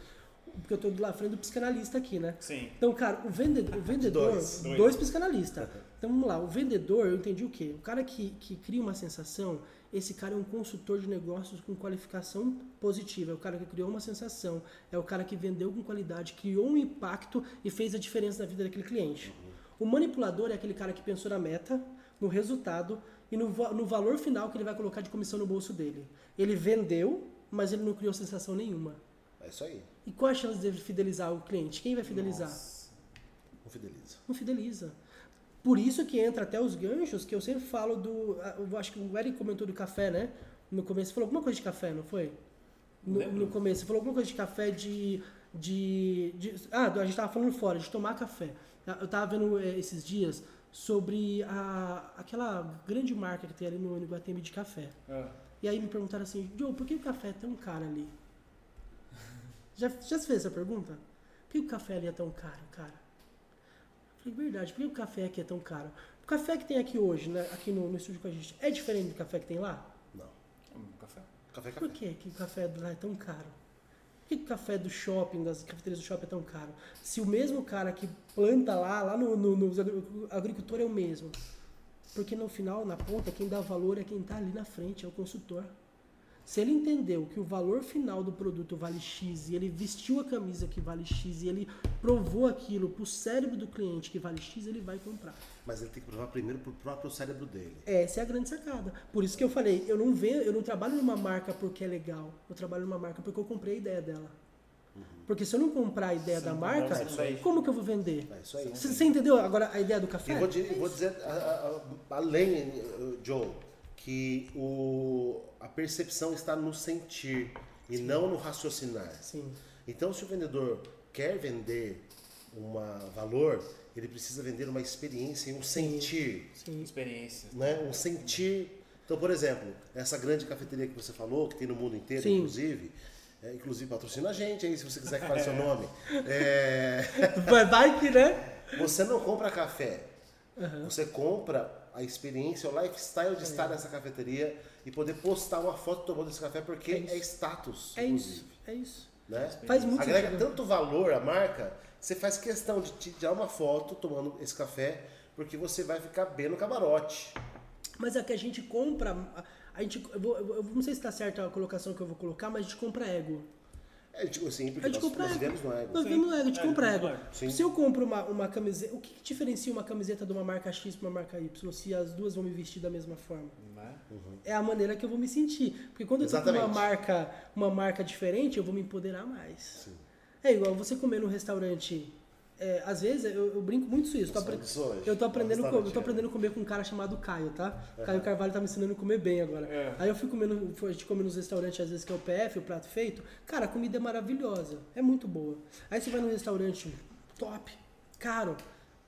Porque eu tô do lá frente do psicanalista aqui, né? Sim. Então, cara, o vendedor, o vendedor Dois. dois, Dois. psicanalistas. Então, vamos lá, o vendedor, eu entendi o quê? O cara que, que cria uma sensação, esse cara é um consultor de negócios com qualificação positiva, é o cara que criou uma sensação, é o cara que vendeu com qualidade, criou um impacto e fez a diferença na vida daquele cliente. O manipulador é aquele cara que pensou na meta, no resultado e no, no valor final que ele vai colocar de comissão no bolso dele. Ele vendeu, mas ele não criou sensação nenhuma. É isso aí. E qual a chance de fidelizar o cliente? Quem vai fidelizar? Nossa. Não fideliza. não fideliza. Por isso que entra até os ganchos que eu sempre falo do. Eu acho que o Eric comentou do café, né? No começo, falou alguma coisa de café, não foi? No, no começo, falou alguma coisa de café de. de, de ah, a gente tava falando fora, de tomar café. Eu tava vendo eh, esses dias sobre a, aquela grande marca que tem ali no Iguatemi de café. Ah. E aí me perguntaram assim, Joe, por que o café é tão caro ali? Já, já se fez essa pergunta? Por que o café ali é tão caro, cara? Eu falei, verdade, por que o café aqui é tão caro? O café que tem aqui hoje, né, aqui no, no estúdio com a gente, é diferente do café que tem lá? Não. Café. Café é Por café. que, que o café lá é tão caro? Por que, café do shopping, das cafeterias do shopping é tão caro? Se o mesmo cara que planta lá, lá no, no, no agricultor é o mesmo. Porque no final, na ponta, quem dá valor é quem está ali na frente, é o consultor. Se ele entendeu que o valor final do produto vale X e ele vestiu a camisa que vale X e ele provou aquilo para o cérebro do cliente que vale X, ele vai comprar. Mas ele tem que provar primeiro pro próprio cérebro dele. Essa é a grande sacada. Por isso que eu falei, eu não vendo, eu não trabalho numa marca porque é legal. Eu trabalho numa marca porque eu comprei a ideia dela. Porque se eu não comprar a ideia Sim, da marca, sair. como que eu vou vender? É isso aí. Você você entendeu agora a ideia do café? vou, di- vou dizer, a- a- a- além, eh, Joe, que o, a percepção está no sentir e não no raciocinar. Sim. Então, se o vendedor quer vender um valor, ele precisa vender uma experiência e um sentir. Sim. Experiência. Né? Um sentir. Então, por exemplo, essa grande cafeteria que você falou, que tem no mundo inteiro, Sim. inclusive, é, inclusive patrocina a gente aí, se você quiser que fale seu nome. É, Vai, vai que, né? você não compra café, Aham. você compra a experiência, o lifestyle de estar nessa cafeteria e poder postar uma foto tomando esse café, porque É é, status, É inclusive. isso. É isso. Né? Faz muito Agrega sentido. tanto valor à marca que você faz questão de tirar uma foto tomando esse café, porque você vai ficar bem no camarote. Mas é que a gente compra. A gente, eu, vou- eu não sei se está certa a colocação que eu vou colocar, mas a gente compra ego. É, tipo assim, porque gente nós, compra nós vivemos no ego. Nós Sim. vemos ego, gente É, compra vemos ego. Sim. Se eu compro uma, uma camiseta. O que, que diferencia uma camiseta de uma marca X para uma marca Y? Se as duas vão me vestir da mesma forma? Né? É a maneira que eu vou me sentir. Porque quando eu tô com uma marca, uma marca diferente, eu vou me empoderar mais. Sim. É igual você comer num restaurante. É, às vezes eu, eu brinco muito isso. Tô apre- eu tô aprendendo, Nossa, co- eu tô aprendendo a comer com um cara chamado Caio, tá? Caio Carvalho tá me ensinando a comer bem agora. É. Aí eu fui comendo, a gente come nos restaurantes às vezes que é o PF, o prato feito. Cara, a comida é maravilhosa, é muito boa. Aí você vai num restaurante top, caro.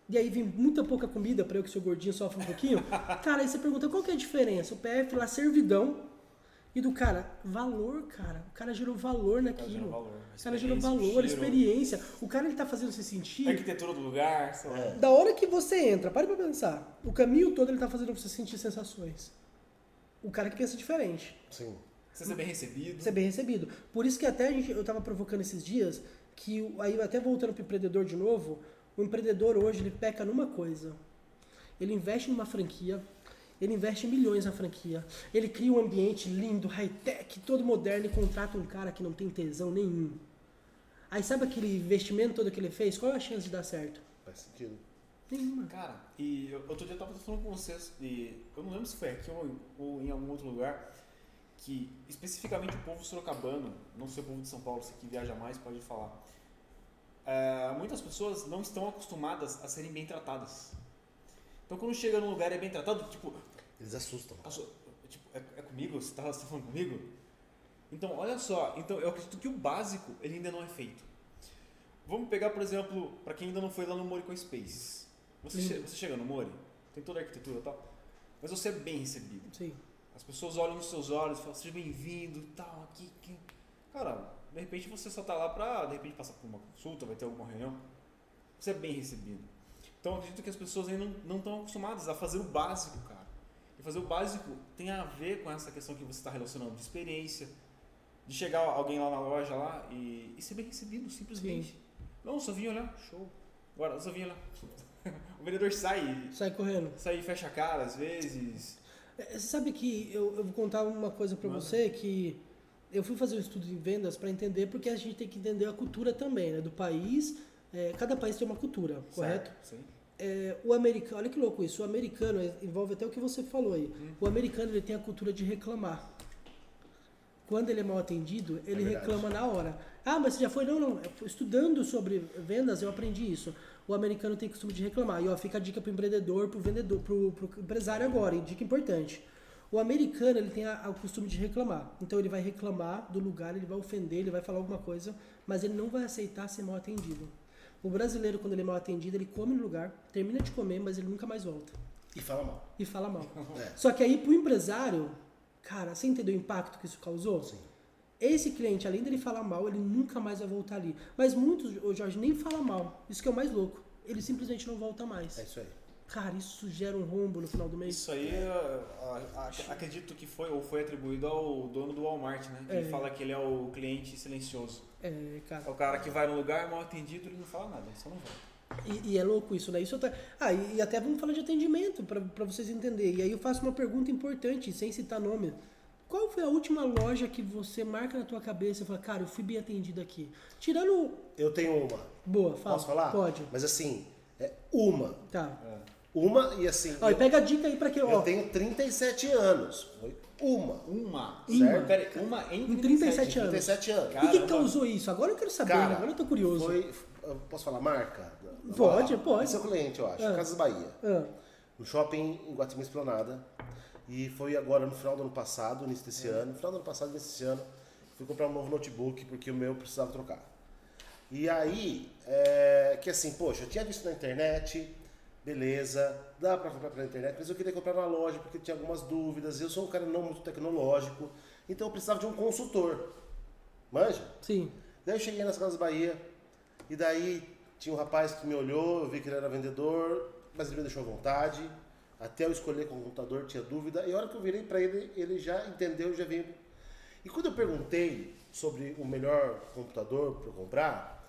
E aí vem muita pouca comida para eu que sou gordinho sofre um pouquinho. Cara, aí você pergunta qual que é a diferença? O PF lá servidão e do cara valor, cara. O cara gerou valor naquilo. gerou valor, O cara gerou valor, cheiro. experiência. O cara ele tá fazendo você sentir. Arquitetura do lugar, sei lá. É. Da hora que você entra, pare pra pensar. O caminho todo ele tá fazendo você sentir sensações. O cara que pensa diferente. Sim. Você ser bem recebido. Ser bem recebido. Por isso que até a gente, eu tava provocando esses dias que o- aí até voltando pro empreendedor de novo, o empreendedor hoje ele peca numa coisa. Ele investe numa franquia, ele investe milhões na franquia, ele cria um ambiente lindo, high-tech, todo moderno e contrata um cara que não tem tesão nenhum. Aí sabe aquele investimento todo que ele fez? Qual é a chance de dar certo? Faz sentido. Nenhuma. Cara, e eu- outro dia eu tava falando com vocês, e eu não lembro se foi aqui ou, ou em algum outro lugar, que especificamente o povo sorocabano, não sei o povo de São Paulo, você que viaja mais pode falar. É, muitas pessoas não estão acostumadas a serem bem tratadas. Então quando chega num lugar e é bem tratado, tipo, Eles assustam. a sua- tipo, é, é comigo? Você tá, você tá falando comigo? Então, olha só, então eu acredito que o básico ele ainda não é feito. Vamos pegar, por exemplo, para quem ainda não foi lá no Mori com Space. Você, che- você chega no Mori, tem toda a arquitetura e tal, mas você é bem recebido. Sim. As pessoas olham nos seus olhos e falam, seja bem-vindo e tal, aqui, aqui. Cara, de repente você só tá lá pra, de repente, passar por uma consulta, vai ter alguma reunião. Você é bem recebido. Então acredito que as pessoas ainda não- estão acostumadas a fazer o básico, cara. E fazer o básico tem a ver com essa questão que você está relacionando de experiência, de chegar alguém lá na loja lá e, e ser bem recebido, simplesmente. Não, só vim olhar, show. Agora, só vim olhar. o vendedor sai, Sai correndo. sai e fecha a cara às vezes. É, Você sabe que eu, eu vou contar uma coisa Manda. você que eu fui fazer um estudo em vendas para entender porque a gente tem que entender a cultura também, né? Do país. É, cada país tem uma cultura, correto? Certo? Sim. É, o americano, olha que louco isso. O americano é, envolve até o que você falou aí. Hum. O americano ele tem a cultura de reclamar. Quando ele é mal atendido, ele verdade. reclama na hora. Ah, mas você já foi? Não, não. Eu- Estudando sobre vendas, eu aprendi isso. O americano tem costume de reclamar. E ó, fica a dica pro empreendedor, pro vendedor, pro, pro empresário agora, hein? dica importante. O americano ele tem a- o costume de reclamar. Então ele vai reclamar do lugar, ele vai ofender, ele vai falar alguma coisa, mas ele não vai aceitar ser mal atendido. O brasileiro, quando ele é mal atendido, ele come no lugar, termina de comer, mas ele nunca mais volta. E fala mal. E fala mal. É. Só que aí pro empresário, cara, você entendeu o impacto que isso causou? Sim. Esse cliente, além dele falar mal, ele nunca mais vai voltar ali. Mas muitos, o Jorge, nem fala mal. Isso que é o mais louco. Ele simplesmente não volta mais. É isso aí. Cara, isso gera um rombo no final do mês. Isso aí, a- a- acredito que foi ou foi atribuído ao dono do Walmart, né? Que É. ele fala que ele é o cliente silencioso. É, cara. É o cara que vai no lugar mal atendido, ele não fala nada, ele só não vai. E, e é louco isso, né? Isso tá... Ah, e, e até vamos falar de atendimento, pra pra vocês entenderem. E aí eu faço uma pergunta importante, sem citar nome. Qual foi a última loja que você marca na tua cabeça e fala, cara, eu fui bem atendido aqui? Tirando. Eu tenho uma. Boa, fala. Posso falar? Pode. Mas assim, é uma. Tá. Uma e assim. E eu, pega a dica aí pra que. eu Ó, tenho 37 anos. Foi uma. Uma. Certo. Pera, uma em Em 37 anos. 37 anos. E o que causou isso? Agora eu quero saber, né? agora eu tô curioso. Foi, eu posso falar marca? Pode, loja? pode. Esse é o cliente, eu acho. Ah. Casas Bahia. Ah, No shopping em Guatemala Esplanada. E foi agora no final do ano passado, início desse É. ano. No final do ano passado, início desse ano, fui comprar um novo notebook porque o meu precisava trocar. E aí, é, que assim, poxa, eu tinha visto na internet, beleza, dá pra comprar pela internet, mas eu queria comprar na loja porque tinha algumas dúvidas. Eu sou um cara não muito tecnológico, então eu precisava de um consultor. Manja? sim. Daí eu cheguei nas Casas Bahia e daí tinha um rapaz que me olhou, eu vi que ele era vendedor, mas ele me deixou à vontade. Até eu escolher com o computador tinha dúvida. E a hora que eu virei para ele, ele já entendeu, já veio. E quando eu perguntei sobre o melhor computador para comprar,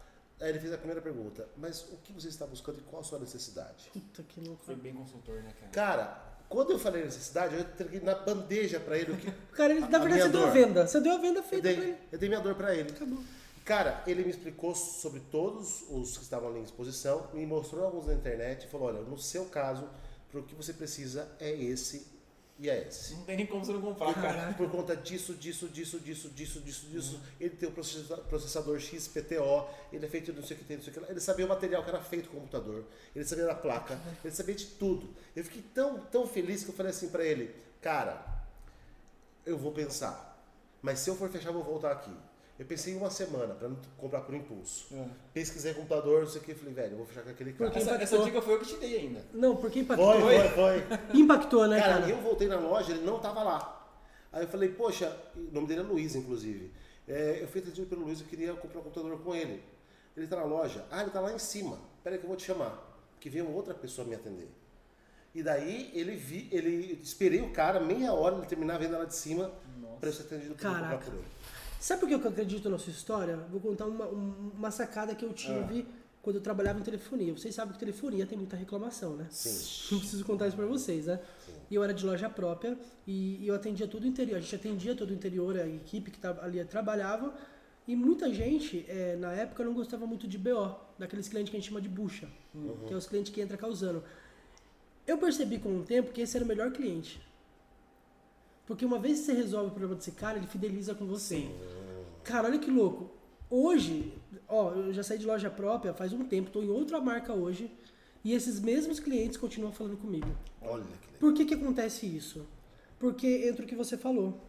aí ele fez a primeira pergunta: Mas o que você está buscando e qual a sua necessidade? Puta que louco. Foi bem consultor, né, cara? Cara, quando eu falei necessidade, eu entreguei na bandeja para ele o que. Cara, ele, na verdade você deu a dor. venda. Você deu a venda Eu feita pra dei, ele. eu dei minha dor para ele. Acabou. Cara, ele me explicou sobre todos os que estavam ali em exposição, me mostrou alguns na internet e falou: olha, no seu caso, para o que você precisa é esse e é esse. Não tem nem como você não comprar, cara. Por conta disso, disso, disso, disso, disso, disso, disso. Ele tem o processa- processador XPTO, ele é feito não sei o que tem, não sei o que lá. Ele sabia o material que era feito com o computador, ele sabia da placa, ele sabia de tudo. Eu fiquei tão, tão feliz que eu falei assim para ele: cara, eu vou pensar, mas se eu for fechar, eu vou voltar aqui. Eu pensei em uma semana para não comprar por impulso. É. Pesquisei computador, não sei o que, falei, velho, eu vou fechar com aquele cara. Porque- Essa, essa dica foi eu que te dei ainda. Não, porque impactou. Foi, foi, foi. Impactou, né, Cara, cara? eu voltei na loja, ele não tava lá. Aí eu falei, poxa, o nome dele é Luiz, inclusive. É, eu fui atendido pelo Luiz, eu queria comprar um computador com ele. Ele tá na loja. Ah, ele tá lá em cima. Pera aí que eu vou te chamar. Que veio uma outra pessoa me atender. E daí ele vi, ele esperei o cara meia hora ele terminar a venda lá de cima para eu ser atendido por Caraca. por ele. Sabe por que eu acredito na sua história? Vou contar uma, um- uma sacada que eu tive quando eu trabalhava em telefonia. Vocês sabem que telefonia tem muita reclamação, né? Sim. Não preciso contar isso pra vocês, né? Sim. E eu era de loja própria e, eu atendia todo o interior. A gente atendia todo o interior, a equipe que ali trabalhava. E muita gente, é, na época, não gostava muito de BO, daqueles clientes que a gente chama de bucha, que é os clientes que entram causando. Eu percebi com o tempo que esse era o melhor cliente. Porque uma vez que você resolve o problema desse cara, ele fideliza com você. Sim. Cara, olha que louco. Hoje, ó, eu já saí de loja própria faz um tempo, estou em outra marca hoje, e esses mesmos clientes continuam falando comigo. Olha que legal. Por que que acontece isso? Porque entra o que você falou.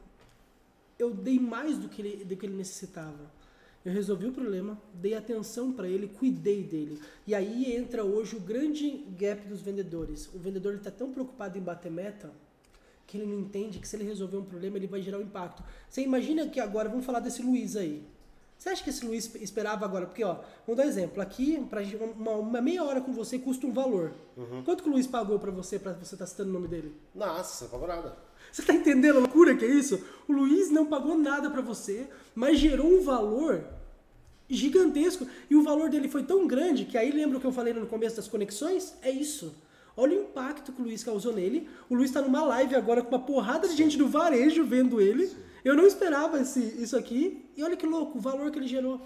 Eu dei mais do que ele, do que ele necessitava. Eu resolvi o problema, dei atenção para ele, cuidei dele. E aí entra hoje o grande gap dos vendedores. O vendedor está tão preocupado em bater meta que ele não entende que se ele resolver um problema, ele vai gerar um impacto. Você imagina que agora, vamos falar desse Luiz aí. Você acha que esse Luiz esperava agora? Porque, ó, vamos dar um exemplo. Aqui, pra, gente- uma, uma meia hora com você custa um valor. Quanto que o Luiz pagou para você, para você estar citando o nome dele? Nossa, não pagou nada. Você tá entendendo a loucura que é isso? O Luiz não pagou nada pra você, mas gerou um valor gigantesco. E o valor dele foi tão grande que aí lembra o que eu falei no começo das conexões? É isso. Olha o impacto que o Luiz causou nele. O Luiz tá numa live agora com uma porrada de gente do varejo vendo ele. Eu não esperava esse, isso aqui. E olha que louco, o valor que ele gerou.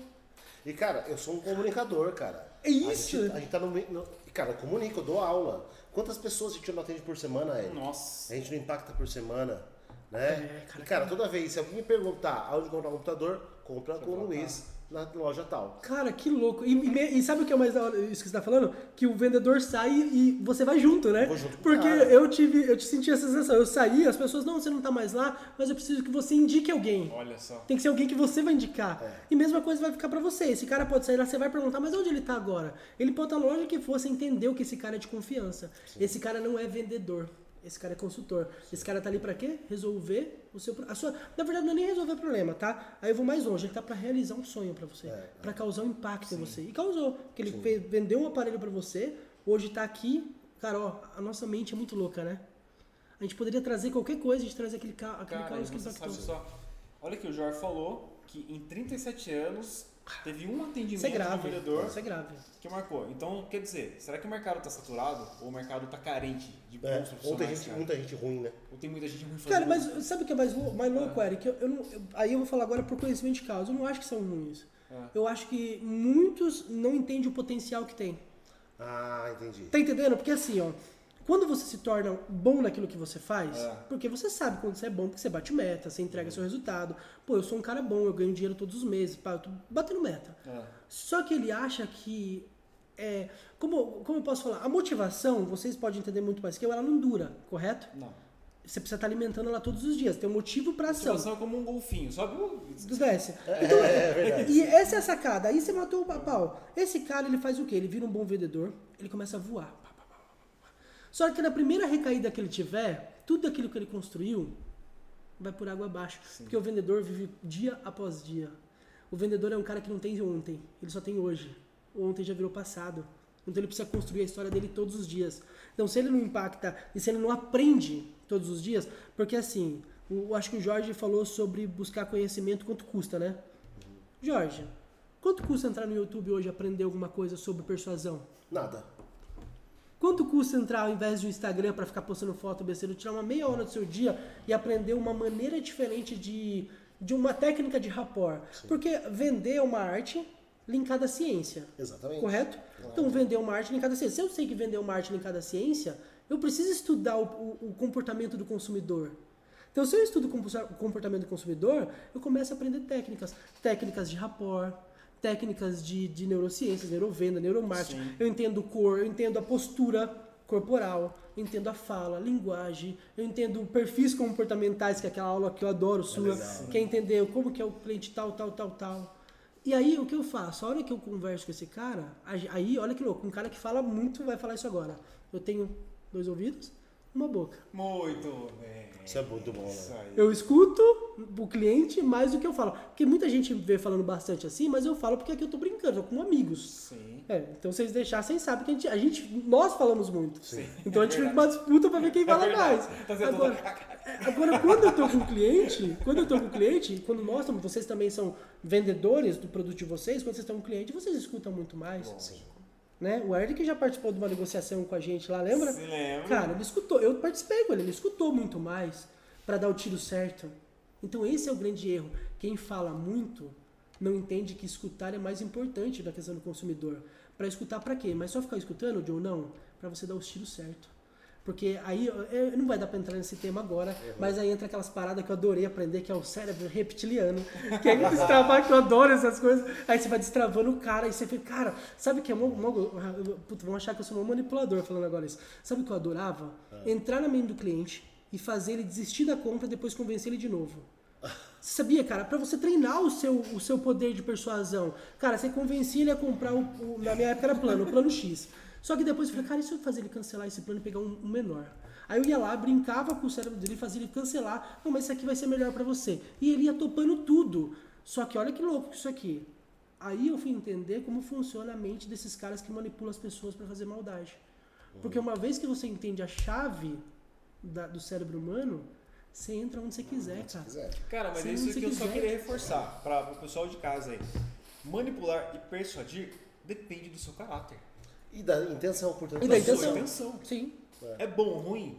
E, cara, eu sou um comunicador, cara. É isso. A gente, a gente tá no, meio- no. e, Cara, eu comunico, eu dou aula. Quantas pessoas a gente não atende por semana, Eric? Nossa. A gente não impacta por semana, né? É, cara, e, cara, toda vez, se alguém me perguntar aonde comprar um computador, compra com o Luiz na loja tal. Cara, que louco. E, e e sabe o que é mais da hora, isso que você tá falando? Que o vendedor sai e você vai junto, né? Eu vou junto Porque cara. eu tive, eu te senti essa sensação. Eu saí, as pessoas, não, você não tá mais lá, mas eu preciso que você indique alguém. Olha só. Tem que ser alguém que você vai indicar. É. E mesma coisa vai ficar pra você. Esse cara pode sair lá, você vai perguntar, mas onde ele tá agora? Ele pode estar loja que for, você entendeu que esse cara é de confiança. Esse cara não é vendedor. Esse cara é consultor. Esse cara tá ali pra quê? Resolver o seu a sua, na verdade não é nem resolver o problema, tá? Aí eu vou mais longe, ele tá pra realizar um sonho pra você, É, Pra causar um impacto em você. E causou, porque ele fez- vendeu um aparelho pra você, hoje tá aqui, cara, ó, a nossa mente é muito louca, né? A gente poderia trazer qualquer coisa, a gente traz aquele, ca aquele Cara, caos que impactou. Olha que o Jorge falou que em 37 anos teve um atendimento Isso é do grave. Isso é grave. que marcou. Então, quer dizer, será que o mercado está saturado ou o mercado está carente de É, bons ou tem profissionais? gente, cara? muita gente ruim, né? Ou tem muita gente ruim fazendo Cara, mas sabe o que é mais, lou- mais louco, Eric? Eu, eu não, eu- aí eu vou falar agora por conhecimento de causa. Eu não acho que são ruins. É. Eu acho que muitos não entendem o potencial que tem. Ah, entendi. Tá entendendo? Porque assim, ó, quando você se torna bom naquilo que você faz, É. porque você sabe quando você é bom, porque você bate meta, você entrega seu resultado. Pô, eu sou um cara bom, eu ganho dinheiro todos os meses, pá, eu tô batendo meta. É. Só que ele acha que. É, como, como eu posso falar? A motivação, vocês podem entender muito mais que eu, ela não dura, correto? Não. Você precisa estar alimentando ela todos os dias. Tem um motivo pra ação. Situação é como um golfinho, sobe Desce. Então, E essa é a sacada. Aí você matou o pau. Esse cara, ele faz o quê? Ele vira um bom vendedor, ele começa a voar. Pá, pá, pá, pá, pá. Só que na primeira recaída que ele tiver, tudo aquilo que ele construiu vai por água abaixo. Porque o vendedor vive dia após dia. O vendedor é um cara que não tem ontem, ele só tem hoje. Ontem já virou passado. Então ele precisa construir a história dele todos os dias. Então se ele não impacta e se ele não aprende todos os dias, porque assim, o, acho que o Jorge falou sobre buscar conhecimento, quanto custa, né? Jorge, quanto custa entrar no YouTube hoje e aprender alguma coisa sobre persuasão? Nada. Quanto custa entrar ao invés de um Instagram para ficar postando foto besteira, tirar uma meia hora do seu dia e aprender uma maneira diferente de, de uma técnica de rapport? Porque vender é uma arte linkada à ciência. Exatamente. Correto? Então, vender uma arte linkada à ciência. Se eu sei que vender uma arte linkada à ciência, eu preciso estudar o, o- o comportamento do consumidor. Então, se eu estudo o comportamento do consumidor, eu começo a aprender técnicas. Técnicas de rapport, técnicas de, de neurociências, neurovenda, neuromarketing. Sim. Eu entendo cor, eu entendo a postura corporal, eu entendo a fala, a linguagem, eu entendo perfis comportamentais, que é aquela aula que eu adoro sua, legal. que é entender como que é o cliente tal, tal, tal, tal. E aí, o que eu faço? A hora que eu converso com esse cara, aí, olha que louco, um cara que fala muito vai falar isso agora. Eu tenho dois ouvidos, uma boca. Muito bem. Isso é muito bom, Isso né? aí. Eu escuto o cliente mais do que eu falo. Porque muita gente vê falando bastante assim, mas eu falo porque aqui eu tô brincando, eu tô com amigos. Sim. É, então vocês deixassem, sabe que a gente, a gente nós falamos muito. Sim. Então a gente fica uma disputa pra ver quem fala verdade. mais. Tá. Agora, é, agora, quando eu tô com o cliente, quando eu tô com o cliente, quando nós estamos, vocês também são vendedores do produto de vocês, quando vocês estão com o cliente, vocês escutam muito mais. Sim. Né? O Eric já participou de uma negociação com a gente lá, lembra? Se lembra? Cara, ele escutou, eu participei com ele, ele escutou muito mais pra dar o tiro certo. Então esse é o grande erro. Quem fala muito não entende que escutar é mais importante da questão do consumidor. Para escutar para quê? Mas só ficar escutando, Joe? Não. Para você dar os tiros certo. Porque aí, não vai dar para entrar nesse tema agora, uhum. mas aí entra aquelas paradas que eu adorei aprender, que é o cérebro reptiliano. Que é destravar, que eu adoro essas coisas. Aí você vai destravando o cara, e você fica, cara, sabe que é uma, puta, vão achar que eu sou um manipulador falando agora isso. Sabe o que eu adorava? É. Entrar na mente do cliente e fazer ele desistir da compra, depois convencer ele de novo. Você sabia, cara? Para você treinar o seu, o seu poder de persuasão. Cara, você convencia ele a comprar o, o na minha época era plano, o plano X. Só que depois eu falei, cara, e se eu fazer ele cancelar esse plano e pegar um, um menor? Aí eu ia lá, brincava com o cérebro dele, fazia ele cancelar. Não, mas isso aqui vai ser melhor para você. E ele ia topando tudo. Só que olha que louco isso aqui. Aí eu fui entender como funciona a mente desses caras que manipulam as pessoas para fazer maldade. Porque uma vez que você entende a chave da, do cérebro humano, você entra onde você quiser, cara. Quiser. Cara, mas é isso que eu quiser. só queria reforçar para o pessoal de casa aí. Manipular e persuadir depende do seu caráter. E da intenção, portanto. E da intenção. intenção. Sim. É. é. bom ou ruim?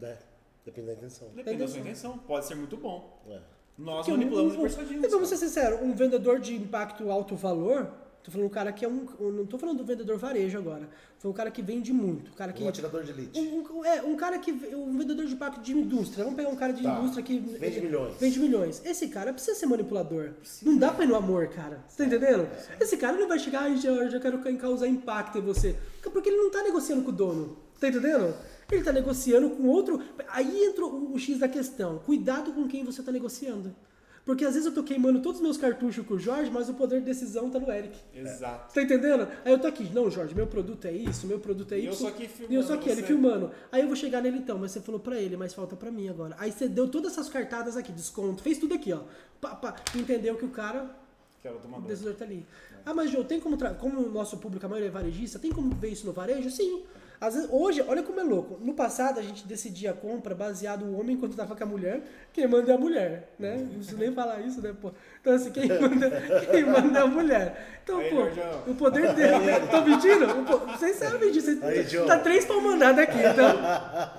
É. Depende da intenção. Depende da, sua intenção. Pode ser muito bom. É. Nós Porque manipulamos um, um, e persuadimos. E vamos ser sinceros, um vendedor de impacto alto valor, Tô falando um cara que é um. Não tô falando do vendedor varejo agora. Foi um cara que vende muito. Um, cara que, um atirador de elite. Um, é, um cara que. Um vendedor de impacto de indústria. Vamos pegar um cara de tá. indústria que. Vende milhões. Vende milhões. Esse cara precisa ser manipulador. Precisa. Não dá pra ir no amor, cara. Você tá entendendo? É. Esse cara não vai chegar, ai, já, já quero causar impacto em você. Porque ele não tá negociando com o dono. Tá entendendo? Ele tá negociando com outro. Aí entra o, o X da questão. Cuidado com quem você tá negociando. Porque às vezes eu tô queimando todos os meus cartuchos com o Jorge, mas o poder de decisão tá no Eric. Exato. Tá entendendo? Aí eu tô aqui, não, Jorge, meu produto é isso, meu produto é isso. E eu só aqui filmando. E eu só aqui, ele filmando. Aí eu vou chegar nele então, mas você falou pra ele, mas falta pra mim agora. Aí você deu todas essas cartadas aqui, desconto, fez tudo aqui, ó. Pá, pá, entendeu que o cara. Que era o decisor tá ali. É. Ah, mas Joe, tem como. Como o nosso público, a maioria é varejista, tem como ver isso no varejo? Sim. Às vezes, hoje, olha como é louco. No passado, a gente decidia a compra baseado no homem enquanto estava com a mulher. Quem manda é a mulher, né? Não preciso nem falar isso, né, pô? Então, assim, quem manda, quem manda é a mulher. Então, Aí, pô, o poder dele... Tô mentindo? Vocês sabem disso. Aí, tá três pau mandado aqui, então...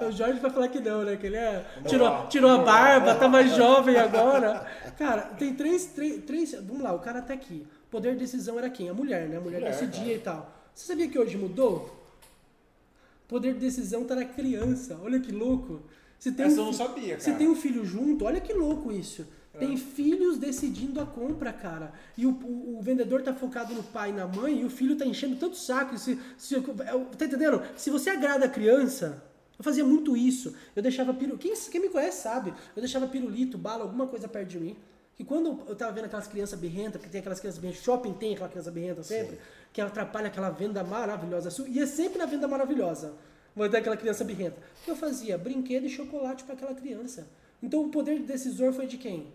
O Jorge vai falar que não, né? Que ele é... Tirou, tirou a barba, tá mais jovem agora. Cara, tem três, três, três... Vamos lá, o cara tá aqui. O poder de decisão era quem? A mulher, né? A mulher, mulher decidia cara. e tal. Você sabia que hoje mudou? Poder de decisão tá na criança. Olha que louco. Se tem Essa um, eu não sabia, cara. Se tem um filho junto, olha que louco isso. É. Tem filhos decidindo a compra, cara. E o, o, o, vendedor tá focado no pai e na mãe, e o filho tá enchendo tanto saco. Se, se, é tá entendendo? Se você agrada a criança, eu fazia muito isso. Eu deixava pirulito. Quem, quem me conhece sabe. Eu deixava pirulito, bala, alguma coisa perto de mim. Que quando eu tava vendo aquelas crianças birrentas, porque tem aquelas crianças birrentas, shopping tem aquela criança birrenta sempre. Sim que atrapalha aquela venda maravilhosa sua. E é sempre na venda maravilhosa. Vou dar aquela criança birrenta. O que eu fazia? Brinquedo e chocolate para aquela criança. Então o poder decisor foi de quem?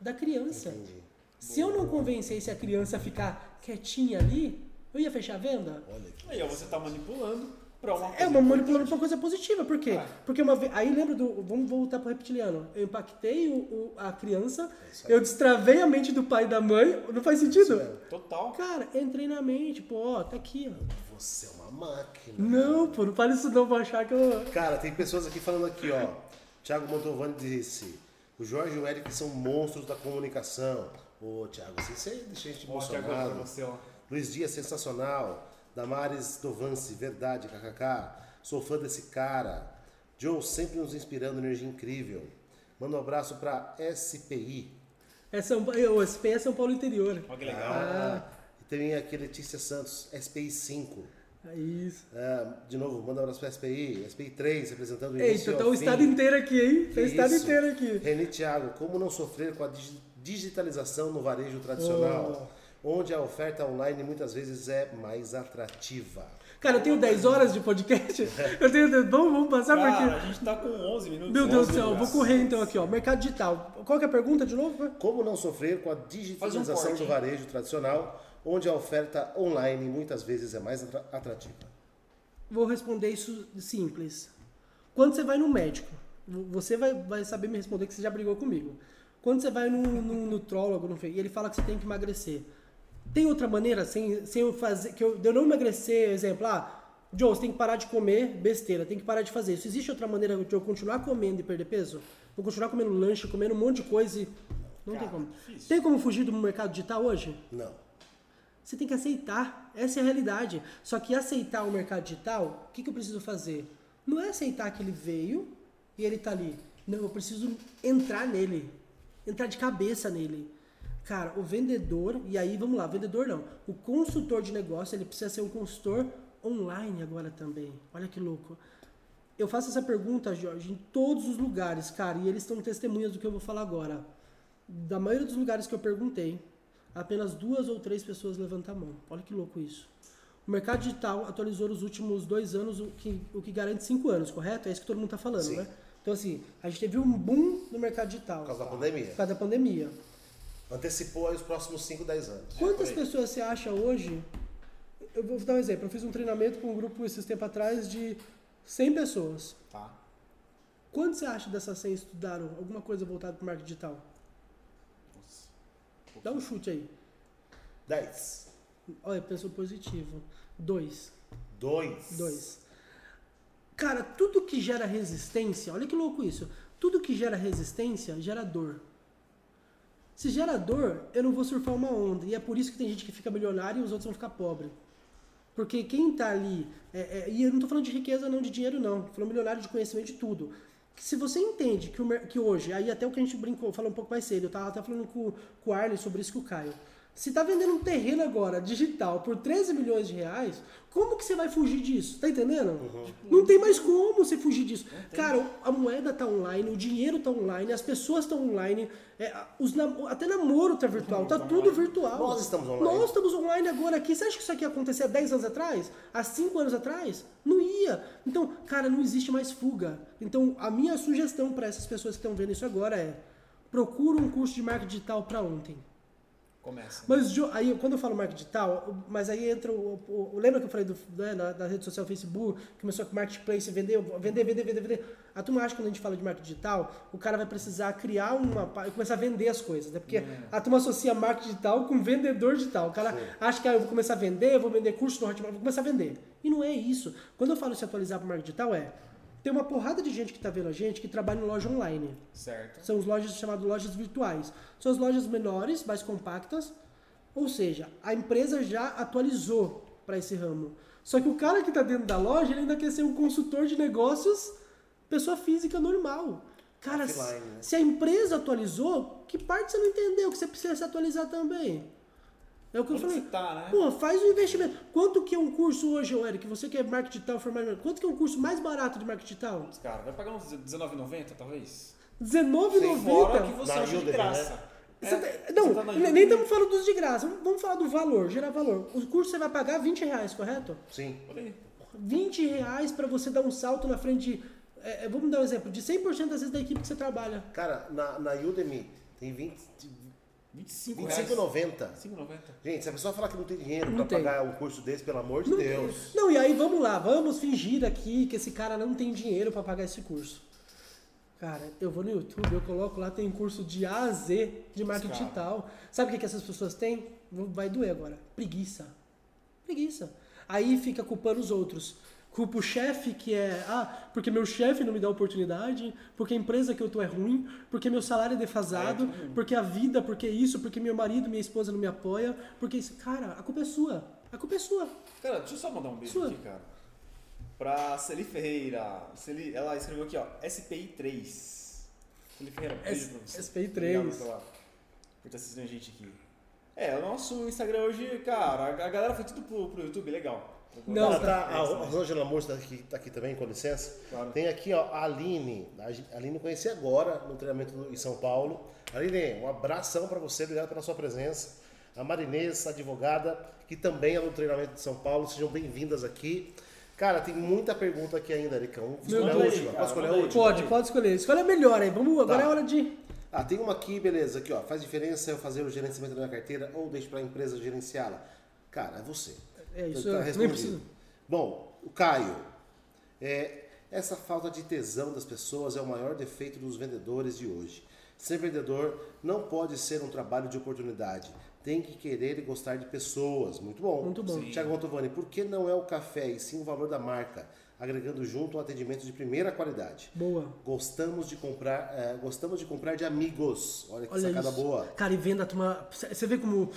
Da criança. Entendi. Se eu não convencesse a criança a ficar quietinha ali, eu ia fechar a venda? Olha que Aí você está manipulando para uma coisa É, uma manipulando para uma coisa positiva. Por quê? Ah. Porque uma vez. Aí lembra do. Vamos voltar para o reptiliano. Eu impactei o, o a criança, é eu destravei a mente do pai e da mãe. Não faz sentido? Total. Cara, entrei na mente, pô, ó, tá aqui, ó. Você é uma máquina. Não, pô, não fale isso não, vou achar que eu. Cara, tem pessoas aqui falando aqui, ó. Thiago Montovani disse: o Jorge e o Eric são monstros da comunicação. Ô, Thiago, assim, você deixa a gente emocionado. Você, ó. Luiz Dias, sensacional. Damares Dovance, verdade, kkk. Sou fã desse cara. Joe sempre nos inspirando, energia incrível. Manda um abraço pra SPI. É São, o SPI é São Paulo Interior. Olha que legal. Ah, e também aqui Letícia Santos, SPI 5. É isso. É, de novo, manda um abraço pra SPI. SPI 3, representando o Eita, tá o estado inteiro aqui, hein? Tá o estado inteiro aqui. Reni Thiago, como não sofrer com a digitalização no varejo tradicional? Oh onde a oferta online muitas vezes é mais atrativa. Cara, eu tenho 10 horas de podcast. Eu tenho. Vamos, vamos passar Cara, porque. A gente tá com 11 minutos. Meu Deus do céu, vou correr então aqui, ó. Mercado digital. Qual que é a pergunta de novo? Como não sofrer com a digitalização um do varejo tradicional, onde a oferta online muitas vezes é mais atrativa? Vou responder isso simples. Quando você vai no médico, você vai, vai saber me responder que você já brigou comigo. Quando você vai no, no nutrólogo no, e ele fala que você tem que emagrecer. Tem outra maneira, sem, sem eu fazer, que eu, de eu não emagrecer, exemplo, ah, Joe, você tem que parar de comer besteira, tem que parar de fazer isso. Existe outra maneira de eu continuar comendo e perder peso? Vou continuar comendo lanche, comendo um monte de coisa e... Não Cara, tem como. difícil. Tem como fugir do mercado digital hoje? Não. Você tem que aceitar. Essa é a realidade. Só que aceitar o mercado digital, o que, que eu preciso fazer? Não é aceitar que ele veio e ele tá ali. Não, eu preciso entrar nele. Entrar de cabeça nele. Cara, o vendedor, e aí vamos lá, vendedor não. O consultor de negócio, ele precisa ser um consultor online agora também. Olha que louco. Eu faço essa pergunta, Jorge, em todos os lugares, cara, e eles estão testemunhas do que eu vou falar agora. Da maioria dos lugares que eu perguntei, apenas duas ou três pessoas levantam a mão. Olha que louco isso. O mercado digital atualizou nos últimos dois anos, o que, o que garante cinco anos, correto? É isso que todo mundo está falando, Sim. né? Então, assim, a gente teve um boom no mercado digital Por causa da por pandemia. causa da pandemia. Antecipou aí os próximos 5, 10 anos. Quantas pessoas você acha hoje? Eu vou dar um exemplo. Eu fiz um treinamento com um grupo esses tempos atrás de 100 pessoas. Tá. Quantos você acha dessas 100 estudaram alguma coisa voltada para o marketing digital? Nossa. Dá um chute aí. 10. Olha, pensou positivo. Dois. 2. Dois. Cara, tudo que gera resistência, olha que louco isso. Tudo que gera resistência gera dor. Se gera dor, eu não vou surfar uma onda. E é por isso que tem gente que fica milionário e os outros vão ficar pobre. Porque quem tá ali. é- é- e eu não tô falando de riqueza, não de dinheiro, não. Tô falando milionário de conhecimento de tudo. Se você entende que, o que hoje, aí até o que a gente brincou, falou um pouco mais cedo, eu tava até falando com, com o Arley sobre isso com o Caio. Se tá vendendo um terreno agora, digital, por 13 milhões de reais, como que você vai fugir disso? Tá entendendo? Não tem mais como você fugir disso. Cara, a moeda tá online, o dinheiro tá online, as pessoas estão online, é, os nam- até namoro tá virtual, tá tudo virtual. Nós estamos online. Nós estamos online agora aqui. Você acha que isso aqui ia acontecer há 10 anos atrás? Há 5 anos atrás? Não ia. Então, cara, não existe mais fuga. Então, a minha sugestão para essas pessoas que estão vendo isso agora é: procura um curso de marketing digital para ontem. Começa. Mas aí, quando eu falo marketing digital, o- mas aí entra o, o- o- Lembra que eu falei do, né, na, da rede social Facebook, começou com marketplace, vender, vender, vender, vender, vender. A turma acha que quando a gente fala de marketing digital, o cara vai precisar criar uma. e começar a vender as coisas, né? Porque a turma associa marketing digital com vendedor digital. O cara acha que ah, eu vou começar a vender, eu vou vender curso no Hotmart, vou começar a vender. E não é isso. Quando eu falo se atualizar para marketing digital, é. Tem uma porrada de gente que está vendo a gente que trabalha em loja online. Certo. São as lojas chamadas lojas virtuais. São as lojas menores, mais compactas. Ou seja, a empresa já atualizou para esse ramo. Só que o cara que está dentro da loja, ele ainda quer ser um consultor de negócios, pessoa física normal. Cara, Offline, né? se a empresa atualizou, que parte você não entendeu que você precisa se atualizar também? É o que eu Onde falei. tá, né? Pô, faz um investimento. Quanto que é um curso hoje, Eric? Você que é marketing digital formado, quanto que é um curso mais barato de marketing digital? Os caras, vai pagar uns R$19,90 talvez? R$19,90? Fora que você Na acha de Udemy, graça. Você É, não, tá nem estamos falando dos de graça. Vamos- falar do valor, gerar valor. O curso você vai pagar 20 reais, correto? Sim. Olha aí. 20 reais para você dar um salto na frente de. é, é, vamos dar um exemplo, de 100% das vezes da equipe que você trabalha. Cara, na, na Udemy tem 20, 25 reais. 25,90. 5,90. Gente, se a pessoa falar que não tem dinheiro tem. pagar um curso desse, pelo amor de Não, Deus. não, e aí vamos lá, vamos fingir aqui que esse cara não tem dinheiro para pagar esse curso. Cara, eu vou no YouTube, eu coloco lá, tem curso de A a Z de marketing Cara. digital. Sabe o que, que essas pessoas têm? Vai doer agora. Preguiça. Preguiça. Aí fica culpando os outros. Culpa o chefe que é, ah, porque meu chefe não me dá oportunidade, porque a empresa que eu tô é ruim, porque meu salário é defasado, É, porque a vida, porque isso, porque meu marido, minha esposa não me apoia, porque isso. Cara, a culpa é sua. A culpa é sua. Cara, deixa eu só mandar um beijo Sua. aqui, cara. Pra Celi Ferreira. Celi, ela escreveu aqui, ó, SPI3. Celi Ferreira, beijo pra você. SPI3. Obrigado por estar assistindo a gente aqui. É, o nosso Instagram hoje, cara, a a galera foi tudo pro, pro YouTube, legal. Não, Ela tá, a excelente. Rosângela Moura tá aqui, tá aqui também, com licença. Claro. Tem aqui, ó, a Aline. A Aline conheci agora no treinamento em São Paulo. Aline, um abração para você, obrigado pela sua presença. A Marinês, advogada, que também é no treinamento de São Paulo. Sejam bem-vindas aqui. Cara, tem muita pergunta aqui ainda, Ericão. Escolher a última. Cara, Posso escolher a última? Pode, pode escolher. Escolhe a melhor aí. Vamos, agora Tá. é hora de. Ah, tem uma aqui, beleza. Aqui, ó. Faz diferença eu fazer o gerenciamento da minha carteira ou deixo para a empresa gerenciá-la? Cara, é você. É isso, Tá eu nem respondido. preciso. Bom, o Caio. É, essa falta de tesão das pessoas é o maior defeito dos vendedores de hoje. Ser vendedor não pode ser um trabalho de oportunidade. Tem que querer e gostar de pessoas. Muito bom. Muito bom. Tiago Montovani, por que não é o café e sim o valor da marca? Agregando junto um atendimento de primeira qualidade. Boa. Gostamos de comprar, eh, gostamos de comprar de amigos. Olha que Olha sacada isso. boa. Cara, e venda turma. Você vê como.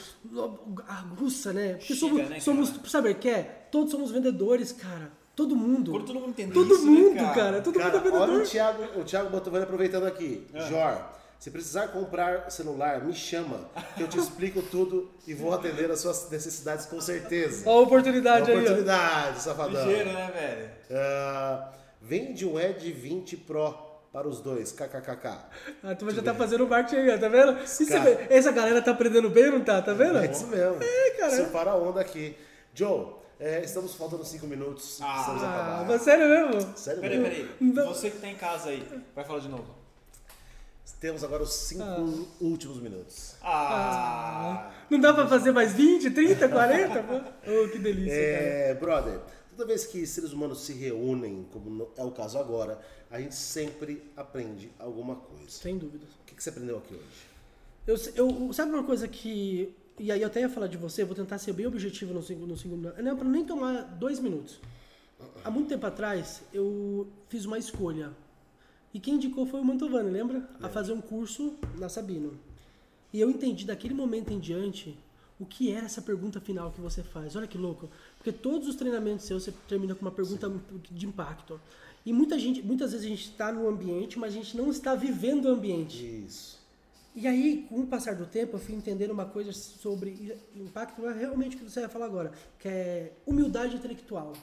Aguça, né? Porque Chega, somos. né, somos cara? sabe o que é? Todos somos vendedores, cara. Todo mundo. Todo mundo entender Todo isso, mundo, né, cara. Todo Cara, mundo é olha vendedor. o Thiago, o Thiago Botovani aproveitando aqui. Ah. Jor, se precisar comprar celular, me chama, que eu te explico tudo e vou atender as suas necessidades com certeza. Olha a oportunidade aí, ó. Oportunidade, safadão. Ligeiro, né, velho? Ah, vende um Ed 20 Pro para os dois, kkkk. A turma já tá fazendo o marketing aí, ó, tá vendo? Cara. essa galera tá aprendendo bem, não tá? Tá vendo? É isso mesmo. É, cara. Isso para a onda aqui. Joe, é, estamos faltando 5 minutos. Ah, Precisamos Ah, acabar. mas sério mesmo? Sério Peraí, mesmo? peraí. Não. Você que tá em casa aí, vai falar de novo. Temos agora os 5 últimos minutos. Ah, Não dá pra fazer mais 20, 30, 40? pô? Oh, que delícia, cara. É, brother, toda vez que seres humanos se reúnem, como é o caso agora, a gente sempre aprende alguma coisa. Sem dúvidas. O que, que você aprendeu aqui hoje? Eu, eu, sabe uma coisa que. E aí eu até ia falar de você, eu vou tentar ser bem objetivo no segundo. No segundo não é pra nem tomar dois minutos. Há muito tempo atrás, eu fiz uma escolha. E quem indicou foi o Mantovani, lembra? A fazer um curso na Sabino. E eu entendi daquele momento em diante o que era essa pergunta final que você faz. Olha que louco. Porque todos os treinamentos seus você termina com uma pergunta de impacto. E muita gente, muitas vezes a gente está no ambiente, mas a gente não está vivendo o ambiente. Isso. E aí, com o passar do tempo, eu fui entendendo uma coisa sobre impacto, é realmente o que você vai falar agora, que é humildade intelectual,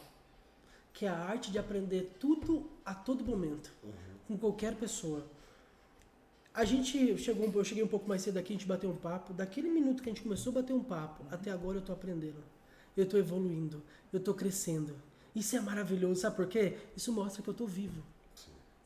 que é a arte de aprender tudo a todo momento, com qualquer pessoa. A gente chegou, eu cheguei um pouco mais cedo aqui, a gente bateu um papo. Daquele minuto que a gente começou a bater um papo, até agora eu tô aprendendo. Eu tô evoluindo, eu tô crescendo. Isso é maravilhoso, sabe por quê? Isso mostra que eu tô vivo.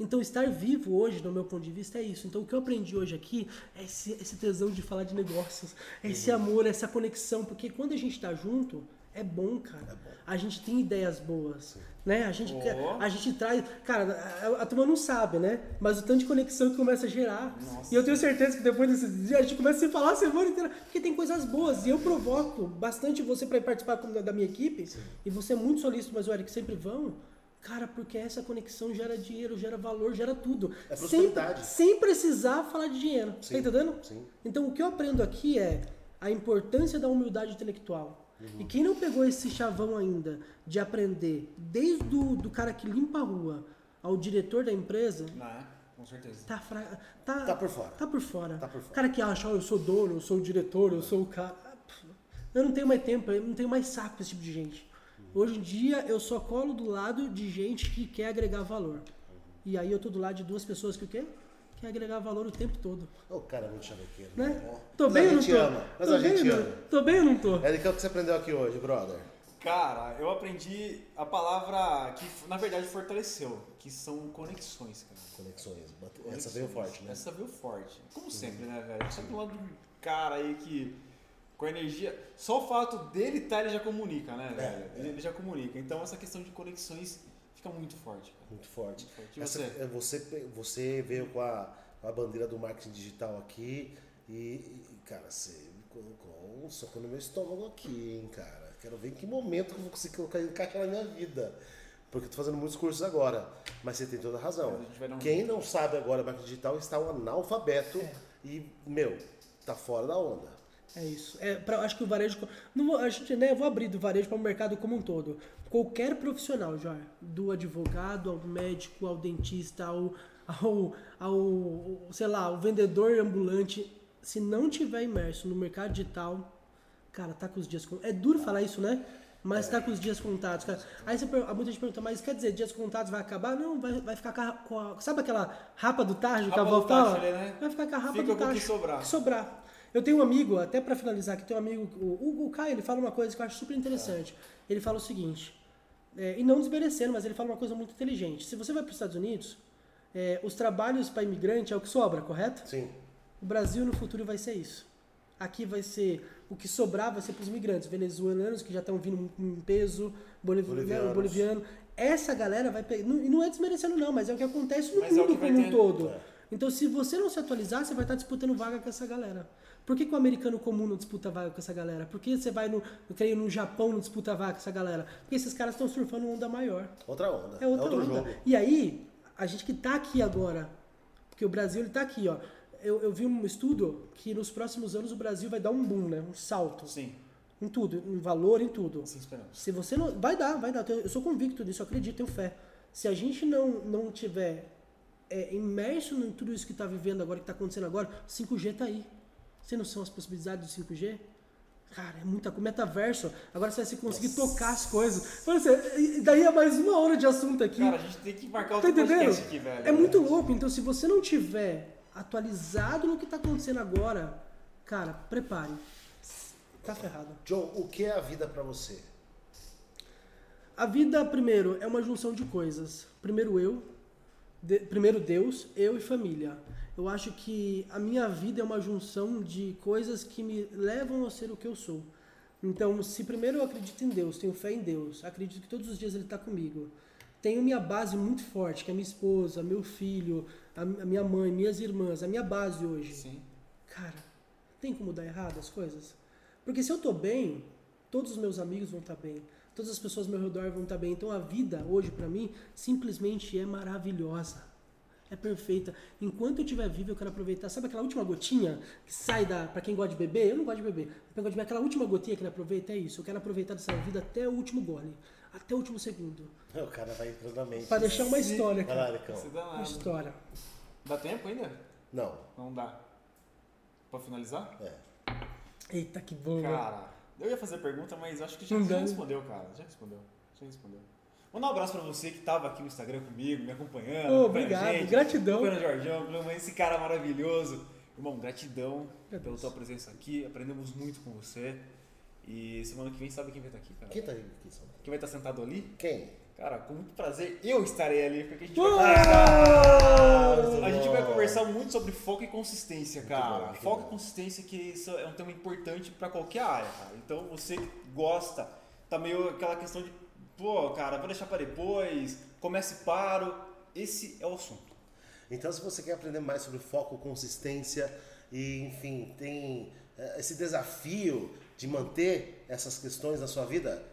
Então, estar vivo hoje, do meu ponto de vista, é isso. Então, o que eu aprendi hoje aqui é esse, esse tesão de falar de negócios, é esse amor, essa conexão, porque quando a gente está junto, é bom, cara. A gente tem ideias boas, né? A gente, Ó. a gente traz... Cara, a, a turma não sabe, né? Mas o tanto de conexão que começa a gerar. Nossa. E eu tenho certeza que depois desses dias a gente começa a se falar a semana inteira, porque tem coisas boas. E eu provoco bastante você para participar da minha equipe. E você é muito solícito, mas o Eric sempre vão. Cara, porque essa conexão gera dinheiro, gera valor, gera tudo. É sem, sem precisar falar de dinheiro. Sim, Tá entendendo? sim. Então o que eu aprendo aqui é a importância da humildade intelectual. Uhum. E quem não pegou esse chavão ainda de aprender, desde do, do cara que limpa a rua ao diretor da empresa, não é? Com certeza. tá, fra... tá, Tá por fora. Tá por fora. Tá por fora. O cara que acha, ó, eu sou dono, eu sou o diretor, eu sou o cara. Ah, Eu não tenho mais tempo, eu não tenho mais saco pra esse tipo de gente. Hoje em dia eu só colo do lado de gente que quer agregar valor. E aí eu tô do lado de duas pessoas que o quê? Quer agregar valor o tempo todo. O cara é muito chavequeiro. Né? Ó. Tô Mas bem ou não gente tô? ama. Mas tô a bem gente ou não? ama. Tô bem ou não tô? Eric, o que você aprendeu aqui hoje, brother? Cara, eu aprendi a palavra que na verdade fortaleceu, que são conexões, cara. Conexões. Bate- Essa Conexões. veio forte, né? Essa veio forte. Como sempre, né, velho? Sempre do lado do cara aí que com a energia. Só o fato dele estar, ele já comunica, né, velho? é. Ele, ele já comunica. Então essa questão de conexões fica muito forte, cara. Muito forte. Muito forte. Essa- você? é, você, você veio com a, a bandeira do marketing digital aqui e, e, cara, você me colocou um soco no meu estômago aqui, hein, cara. Quero ver em que momento que eu vou conseguir colocar encaixar na minha vida. Porque eu tô fazendo muitos cursos agora. Mas você tem toda a razão. A um Quem não sabe agora marketing digital está um analfabeto É. e, meu, tá fora da onda. É isso. É, pra, acho que o varejo. Não vou, a gente, né, eu vou abrir do varejo para o mercado como um todo. Qualquer profissional, já, do advogado ao médico, ao dentista, ao, ao, ao sei lá, ao vendedor ambulante, se não tiver imerso no mercado digital, cara, tá com os dias contados. É duro falar isso, né? Mas tá com os dias contados, cara. Aí você, muita gente pergunta, mas quer dizer, dias contados vai acabar? Não, vai, vai ficar com a, Sabe aquela rapa do tarde que tacho fala? ali, né? Vai ficar com a rapa Fica do o que tacho. sobrar. Que sobrar. Eu tenho um amigo, até pra finalizar aqui, tem um amigo, o, o Caio, ele fala uma coisa que eu acho super interessante. Ele fala o seguinte, é, e não desmerecendo, mas ele fala uma coisa muito inteligente. Se você vai para os Estados Unidos, é, os trabalhos para imigrante é o que sobra, correto? Sim. O Brasil no futuro vai ser isso. Aqui vai ser o que sobrar vai ser para os imigrantes venezuelanos que já estão vindo em peso, boliviano. boliviano. Essa galera vai pegar. E não é desmerecendo, não, mas é o que acontece no Mas é o mundo vai como um todo. É. Então, se você não se atualizar, você vai estar disputando vaga com essa galera. Por que, que o americano comum não disputa vaga com essa galera? Por que você vai no, eu creio, no Japão não disputa vaga com essa galera? Porque esses caras estão surfando uma onda maior. Outra onda. É outra outro onda. jogo. E aí, a gente que tá aqui agora, porque o Brasil ele tá aqui, ó. Eu, eu vi um estudo que nos próximos anos o Brasil vai dar um boom, né? Um salto. Sim, Em tudo, em valor, em tudo. assim esperamos. Se você não. Vai dar, vai dar. Eu sou convicto disso, eu acredito, tenho fé. Se a gente não, não tiver é, imerso em tudo isso que está vivendo agora, que está acontecendo agora, 5G tá aí. Você não são as possibilidades do 5G? Cara, é muita coisa. Metaverso, agora você vai se conseguir tocar as coisas. Você- e daí é mais uma hora de assunto aqui. Cara, a gente tem que marcar Tá outro entendendo? podcast aqui, velho. É muito louco. Então, se você não tiver atualizado no que está acontecendo agora, cara, prepare. Tá ferrado. John, o que é a vida pra você? A vida, primeiro, é uma junção de coisas. Primeiro eu, de- primeiro Deus, eu e família. Eu acho que a minha vida é uma junção de coisas que me levam a ser o que eu sou. Então, se primeiro eu acredito em Deus, tenho fé em Deus, acredito que todos os dias Ele está comigo. Tenho minha base muito forte, que é minha esposa, meu filho, a minha mãe, minhas irmãs, a minha base hoje. Sim. Cara, tem como dar errado as coisas? Porque se eu tô bem, todos os meus amigos vão estar bem, todas as pessoas ao meu redor vão estar bem. Então a vida hoje pra mim simplesmente é maravilhosa. É perfeita. Enquanto eu estiver vivo, eu quero aproveitar. Sabe aquela última gotinha que sai da. Pra quem gosta de beber? Eu não gosto de beber. Pra quem de beber, aquela última gotinha que ele aproveita, é isso. Eu quero aproveitar dessa vida até o último gole. Até o último segundo. O cara vai entrando na mente. Pra deixar uma história, Vai lá, cara. Você dá Uma história. Dá tempo ainda? Não. Não dá. Pra finalizar? É. Eita, que bom, né? Cara, eu ia fazer pergunta, mas acho que já, já dá. respondeu, cara. Já respondeu. Já respondeu. Mandar um abraço pra você que tava aqui no Instagram comigo, me acompanhando. Ô, acompanhando obrigado, a gente, gratidão. Acompanhando o Jorgão, esse cara maravilhoso. Irmão, gratidão pela tua presença aqui. Aprendemos muito com você. E semana que vem sabe quem vai estar aqui, cara? Quem tá aí? Quem vai estar sentado ali? Quem? Cara, com muito prazer, eu estarei ali, porque a gente vai conversar. Muito A gente vai conversar muito sobre foco e consistência, cara. bom, foco bom. e consistência, que isso é um tema importante pra qualquer área, cara. Então você que gosta, tá meio aquela questão de, pô, cara, vou deixar pra depois, comece e paro. Esse é o assunto. Então, se você quer aprender mais sobre foco, consistência e, enfim, tem eh, esse desafio de manter essas questões na sua vida,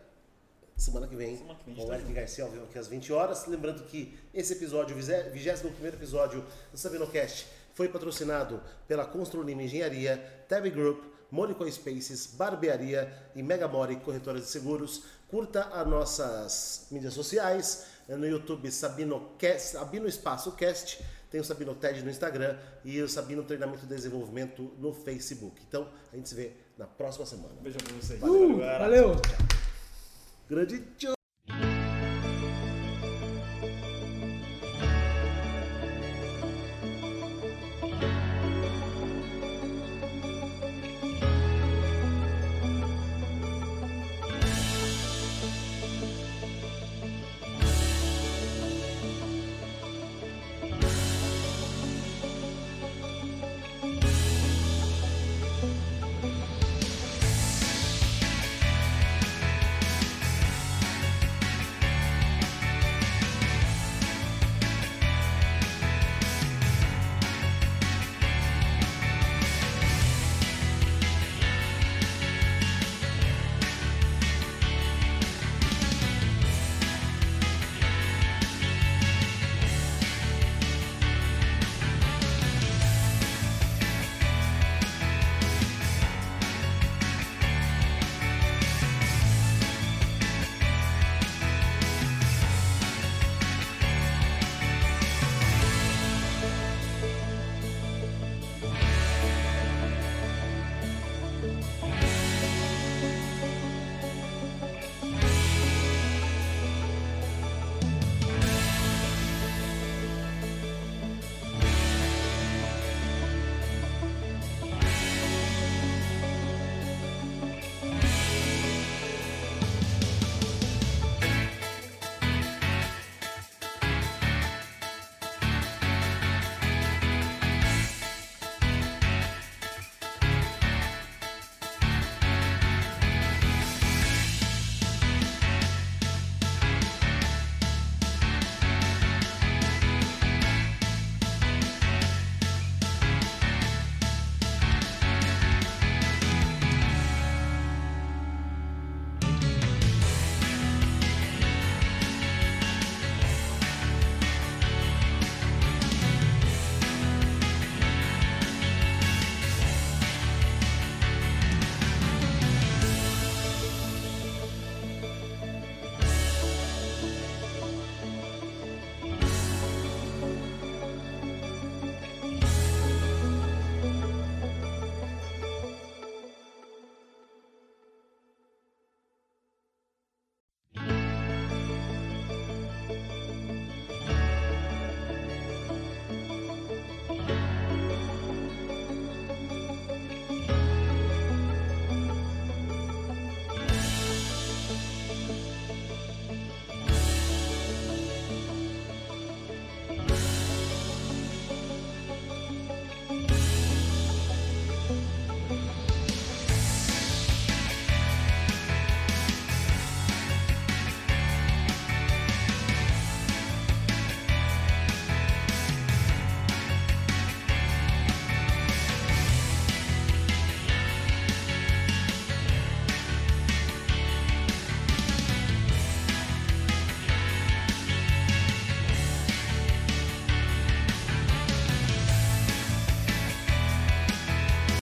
semana que vem, Semana que vem com o Eric. Garcia ao vivo aqui às 20 horas. Lembrando que esse episódio, o 21 episódio do SabinoCast, foi patrocinado pela Construlima Engenharia, Tab Group, Monaco Spaces, Barbearia e Megamori Corretoras de Seguros. Curta as nossas mídias sociais, eh, no YouTube Sabino, Cast, Sabino Espaço Cast, tem o Sabino TED no Instagram e o Sabino Treinamento e Desenvolvimento no Facebook. Então, a gente se vê na próxima semana. Beijo pra vocês. Uh, galera. valeu! Grande tchau!